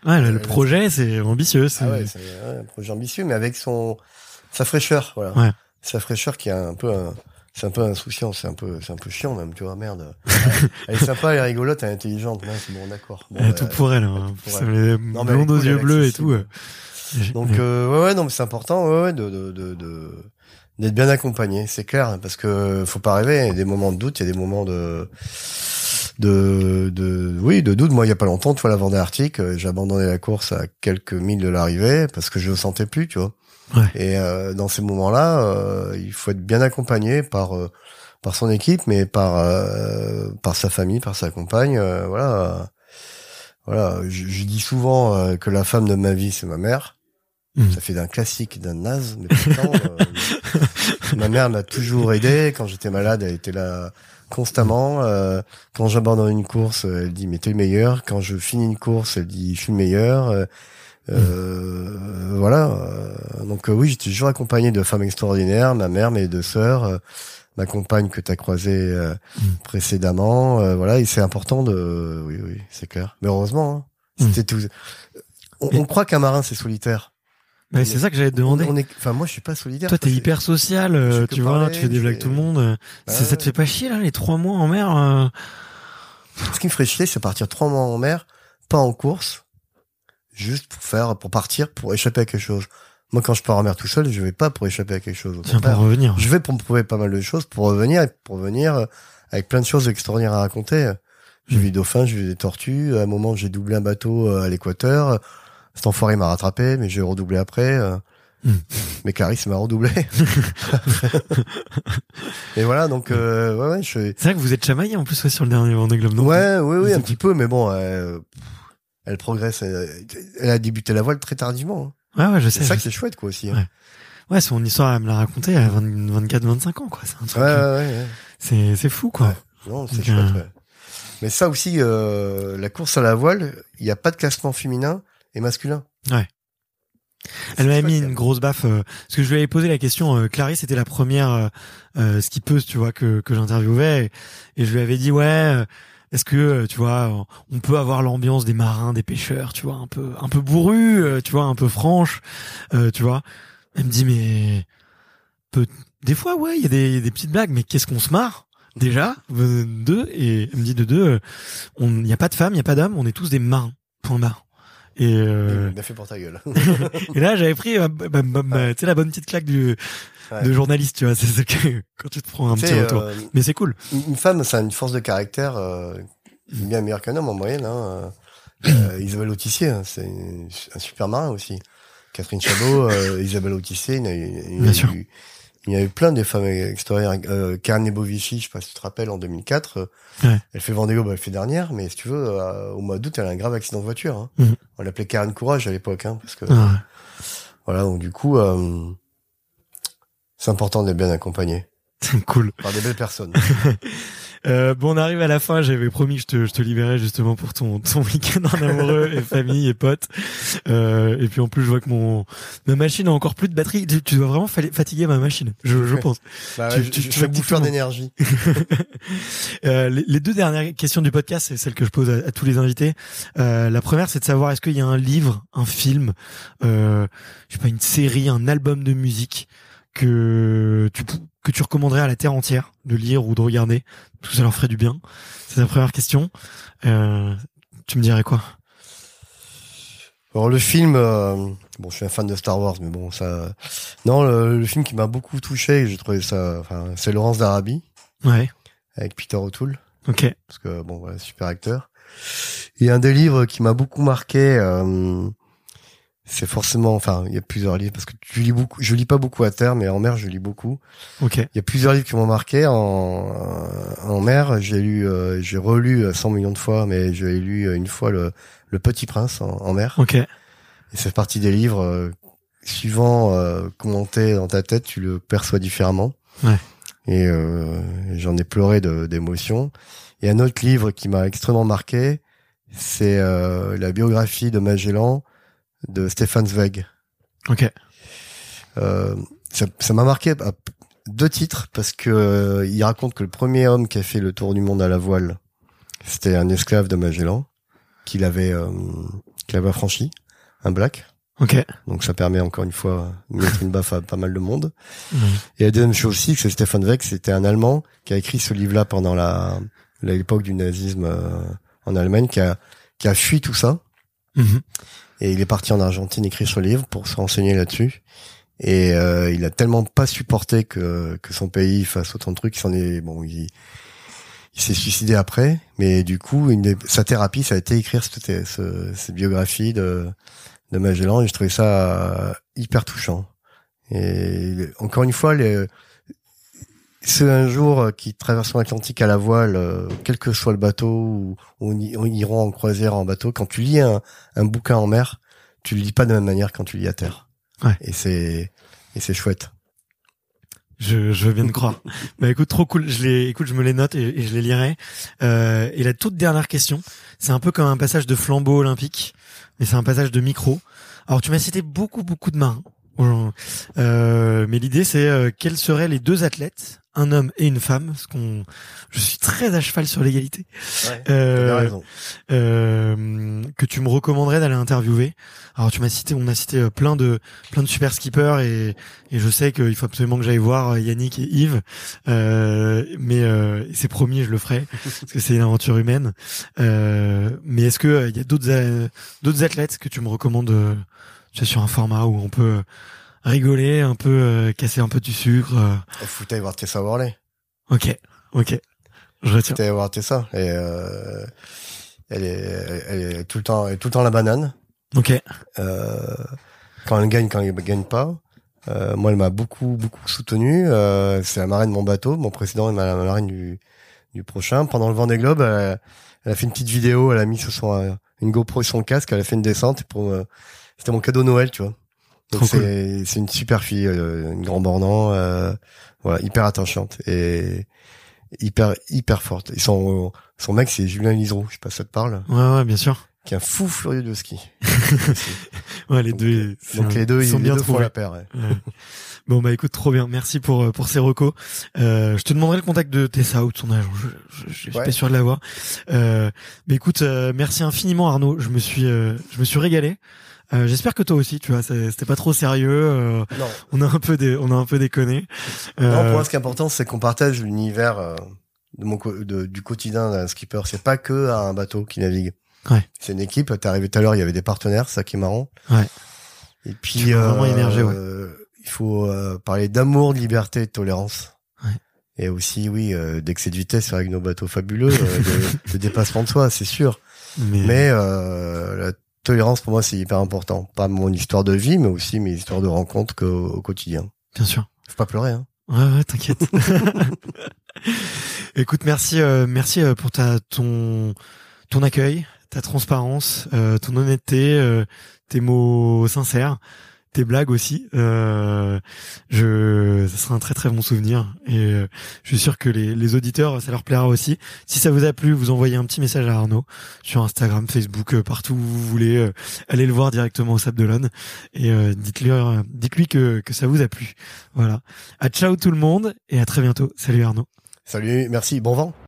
ouais, là, le euh, projet, c'est ambitieux. c'est- ah ouais, c'est ouais, un projet ambitieux, mais avec son sa fraîcheur, voilà. Ouais. Sa fraîcheur qui est un peu un, c'est un peu insouciant, c'est un peu, c'est un peu chiant même, tu vois, merde. elle est sympa, elle est rigolote, elle est intelligente, ouais, c'est bon, d'accord. Bon, Elle a bah, tout pour elle. Hein. tout pour elle. blondes aux yeux bleus et tout. Donc euh, ouais ouais non mais c'est important ouais, ouais de de de, de d'être bien accompagné, c'est clair parce que faut pas rêver, il y a des moments de doute, il y a des moments de de de oui, de doute. Moi, il y a pas longtemps, tu vois la Vendée Arctique, euh, j'ai abandonné la course à quelques milles de l'arrivée parce que je le sentais plus, tu vois. Ouais. Et euh, dans ces moments-là, euh, il faut être bien accompagné par euh, par son équipe, mais par euh, par sa famille, par sa compagne, voilà. Voilà, je, je dis souvent que la femme de ma vie, c'est ma mère. Mhm. Ça fait d'un classique, d'un naze, mais pourtant, euh, ma mère m'a toujours aidé. Quand j'étais malade, elle était là constamment. Euh, quand j'abandonne une course, elle dit mais t'es le meilleur. Quand je finis une course, elle dit je suis le meilleur. Euh, voilà. Euh, Donc oui, j'étais toujours accompagné de femmes extraordinaires, ma mère, mes deux sœurs, ma compagne que t'as croisée euh, Mm. précédemment. euh, voilà, et c'est important de. Oui, oui, c'est clair. Mais heureusement, hein, Mm. c'était tout. On croit qu'un marin c'est solitaire. C'est ça que j'allais te demander. On est, enfin moi je suis pas solidaire. Toi, t'es hyper social, euh, tu vois, parler, tu fais des blagues fais- tout le monde. Bah ça te fait pas chier, là, les trois mois en mer euh, Ce qui me ferait chier, c'est partir trois mois en mer, pas en course, juste pour faire, pour partir, pour échapper à quelque chose. Moi, quand je pars en mer tout seul, je vais pas pour échapper à quelque chose. Tiens, pour revenir. Je vais pour me prouver pas mal de choses, pour revenir, et pour revenir euh, avec plein de choses extraordinaires à raconter. J'ai Mm. vu des dauphins, j'ai vu des tortues. À un moment, j'ai doublé un bateau à l'équateur. Cet enfoiré m'a rattrapé, mais j'ai redoublé après. euh. Mm. Mais Clarisse m'a redoublé. et voilà, donc euh, ouais, ouais, je, C'est vrai que vous êtes chamaillé en plus ouais, sur le dernier Vendée Globe, non? Ouais, oui, oui, un petit peu, mais bon, euh, elle progresse. Elle, elle a débuté la voile très tardivement. hein. Ouais, ouais, je sais. C'est ça qui est chouette, quoi, aussi. Ouais. hein. Ouais, son histoire, elle me l'a raconté à 24, 25 ans, quoi. C'est un truc, Ouais, ouais, ouais. ouais. c'est, c'est fou, quoi. Non, c'est chouette. euh, ouais. Mais ça aussi, euh, la course à la voile, il n'y a pas de classement féminin et masculin. Ouais. Elle chouette, mis une grosse baffe euh, parce que je lui avais posé la question. Euh, Clarisse était la première euh, euh, skippeuse, tu vois, que que j'interviewais, et, et je lui avais dit ouais. euh, Est-ce que euh, tu vois, on peut avoir l'ambiance des marins, des pêcheurs, tu vois, un peu, un peu bourru, euh, tu vois, un peu franche, euh, tu vois. Elle me dit mais peu, des fois ouais, il y a des, y a des petites blagues, mais qu'est-ce qu'on se marre déjà deux et elle me dit de deux, on, il n'y a pas de femmes, il n'y a pas d'hommes, on est tous des marins. Point barre. Et euh, Bien fait pour ta gueule. et là, j'avais pris, euh, bah, tu sais, la bonne petite claque du, Ouais. de journaliste, tu vois. C'est ce que, quand tu te prends un petit retour. euh, Mais c'est cool. une femme, ça a une force de caractère euh, bien meilleure qu'un homme en moyenne. Hein. Euh, Isabelle Autissier, hein, c'est une- un super marin aussi. Catherine Chabot, euh, Isabelle Autissier, il a il y en a Bien sûr. Il y a eu plein de femmes extérieures. Euh, Karen Nebovici, je sais pas si tu te rappelles, en 2004, euh, Ouais. elle fait Vendée Globe, elle fait dernière, mais si tu veux, euh, au mois d'août, elle a un grave accident de voiture. Hein. Mhm. On l'appelait Karen Courage à l'époque, hein, parce que Ah, voilà, donc du coup, euh, c'est important d'être bien accompagné c'est cool. par des belles personnes. Euh, bon, on arrive à la fin. J'avais promis que je te, je te libérais justement pour ton, ton week-end en amoureux et famille et potes. Euh, et puis en plus, je vois que mon ma machine a encore plus de batterie. Tu, tu dois vraiment fa- fatiguer ma machine. Je, je pense. Bah, Tu- tu- je tu bouffeur d'énergie. Euh, les, les deux dernières questions du podcast, c'est celles que je pose à, à tous les invités. Euh, la première, c'est de savoir est-ce qu'il y a un livre, un film, euh, je sais pas, une série, un album de musique que tu que tu recommanderais à la terre entière de lire ou de regarder, tout ça leur ferait du bien. C'est la première question. Euh, tu me dirais quoi? Alors le film, euh, bon, je suis un fan de Star Wars, mais bon, ça, non, le, le film qui m'a beaucoup touché, j'ai trouvé ça, enfin, c'est Laurence d'Arabie Ouais. avec Peter O'Toole, Ok. parce que bon, voilà, super acteur. Et un des livres qui m'a beaucoup marqué, euh, c'est forcément, enfin, il y a plusieurs livres parce que tu lis beaucoup. Je lis pas beaucoup à terre, mais en mer, je lis beaucoup. Ok. Il y a plusieurs livres qui m'ont marqué en en mer. J'ai lu, euh, j'ai relu 100 millions de fois, mais j'ai lu une fois le le Petit Prince en, mer. Ok. Et c'est partie des livres euh, suivant euh, comment t'es dans ta tête, tu le perçois différemment. Ouais. Et euh, j'en ai pleuré d'émotions. Et un autre livre qui m'a extrêmement marqué, c'est euh, la biographie de Magellan de Stefan Zweig. Ok. Euh, ça m'a marqué à deux titres parce que euh, il raconte que le premier homme qui a fait le tour du monde à la voile, c'était un esclave de Magellan qu'il avait euh, qu'il avait franchi, un black. Ok. Donc ça permet encore une fois de mettre une baffe à pas mal de monde. Et la deuxième chose aussi, c'est Stefan Zweig, c'était un Allemand qui a écrit ce livre-là pendant la l'époque du nazisme euh, en Allemagne, qui a qui a fui tout ça. Mhm. Et il est parti en Argentine écrire ce livre pour se renseigner là-dessus. Et euh, il a tellement pas supporté que, que son pays fasse autant de trucs, il s'en est bon, il, il s'est suicidé après. Mais du coup, sa thérapie, ça a été écrire cette, cette, biographie de, de Magellan. Et je trouvais ça hyper touchant. Et encore une fois, les, ceux un jour qui traverseront l'Atlantique à la voile, euh, quel que soit le bateau, ou, ou, iront en croisière en bateau, quand tu lis un, un bouquin en mer, tu le lis pas de la même manière quand tu lis à terre. Ouais. Et c'est et c'est chouette. Je, je veux bien te croire. bah écoute, trop cool. Je les, écoute, je me les note et, je les lirai. Euh, et la toute dernière question, c'est un peu comme un passage de flambeau olympique, mais c'est un passage de micro. Alors tu m'as cité beaucoup beaucoup de marins. Euh, mais l'idée c'est euh, quels seraient les deux athlètes un homme et une femme, parce qu'on, je suis très à cheval sur l'égalité. Ouais, euh, euh, que tu me recommanderais d'aller interviewer. Alors tu m'as cité, on a cité euh, plein de plein de super skippers et, et je sais qu'il faut absolument que j'aille voir euh, Yannick et Yves. Euh, mais euh, c'est promis, je le ferai parce que c'est une aventure humaine. Euh, mais est-ce que il y a d'autres d'autres athlètes que tu me recommandes tu sais, sur un format où on peut rigoler, un peu euh, casser un peu du sucre. Euh. Aller voir Tessa Worley. Ok, ok. Je retiens. Faut aller voir Tessa. Et euh, elle est, elle est tout le temps, elle est tout le temps la banane. Ok. Euh, quand elle gagne, quand elle gagne pas. Euh, moi, elle m'a beaucoup, beaucoup soutenu. Euh, c'est la marraine de mon bateau. Mon précédent est la marraine du, du prochain. Pendant le Vendée Globe, elle, elle, a fait une petite vidéo. Elle a mis sur son une GoPro et son casque. Elle a fait une descente pour. C'était mon cadeau Noël, tu vois c'est c'est une super fille, euh, une grand bornant, euh, voilà, hyper attachante et hyper hyper forte. Et son son mec c'est Julien Lisereau, je sais pas si ça te parle. Ouais ouais, bien sûr. Qui est un fou furieux de ski. ouais, les deux. Donc les deux, ils sont bien trop la paire. Ouais. Bon bah écoute, trop bien. Merci pour euh, pour ces recos. Euh, je te demanderai le contact de Tessa ou de son agent. Je, je, je suis pas sûr de l'avoir. Euh, mais écoute, euh, merci infiniment Arnaud. Je me suis je me suis régalé. Euh, J'espère que toi aussi, tu vois, c'était pas trop sérieux. Euh, non. On a un peu des, on a un peu déconné. Euh... Non, pour moi, ce qui est important, c'est qu'on partage l'univers euh, de mon de, du quotidien d'un skipper. C'est pas que un bateau qui navigue. Ouais. C'est une équipe. T'es arrivé tout à l'heure, il y avait des partenaires, ça qui est marrant. Ouais. Et puis vraiment ouais. Euh, il faut euh, parler d'amour, de liberté, de tolérance. Ouais. Et aussi, oui, d'excès de vitesse avec nos bateaux fabuleux, de, de, dépassement de soi, c'est sûr. Mais, Mais la tolérance pour moi c'est hyper important. Pas mon histoire de vie, mais aussi mes histoires de rencontres qu'au, au quotidien. Bien sûr. Faut pas pleurer, hein. Ouais, ouais, t'inquiète. Écoute, merci, euh, merci euh, pour ta ton ton accueil, ta transparence, euh, ton honnêteté, tes mots sincères tes blagues aussi. Euh, je, ça sera un très très bon souvenir et euh, je suis sûr que les, les, auditeurs, ça leur plaira aussi. Si ça vous a plu, vous envoyez un petit message à Arnaud sur Instagram, Facebook, euh, partout où vous voulez. Euh, allez le voir directement au Sable et dites-lui, dites-lui que, que ça vous a plu. Voilà. À ciao tout le monde et à très bientôt. Salut Arnaud. Salut, merci, bon vent.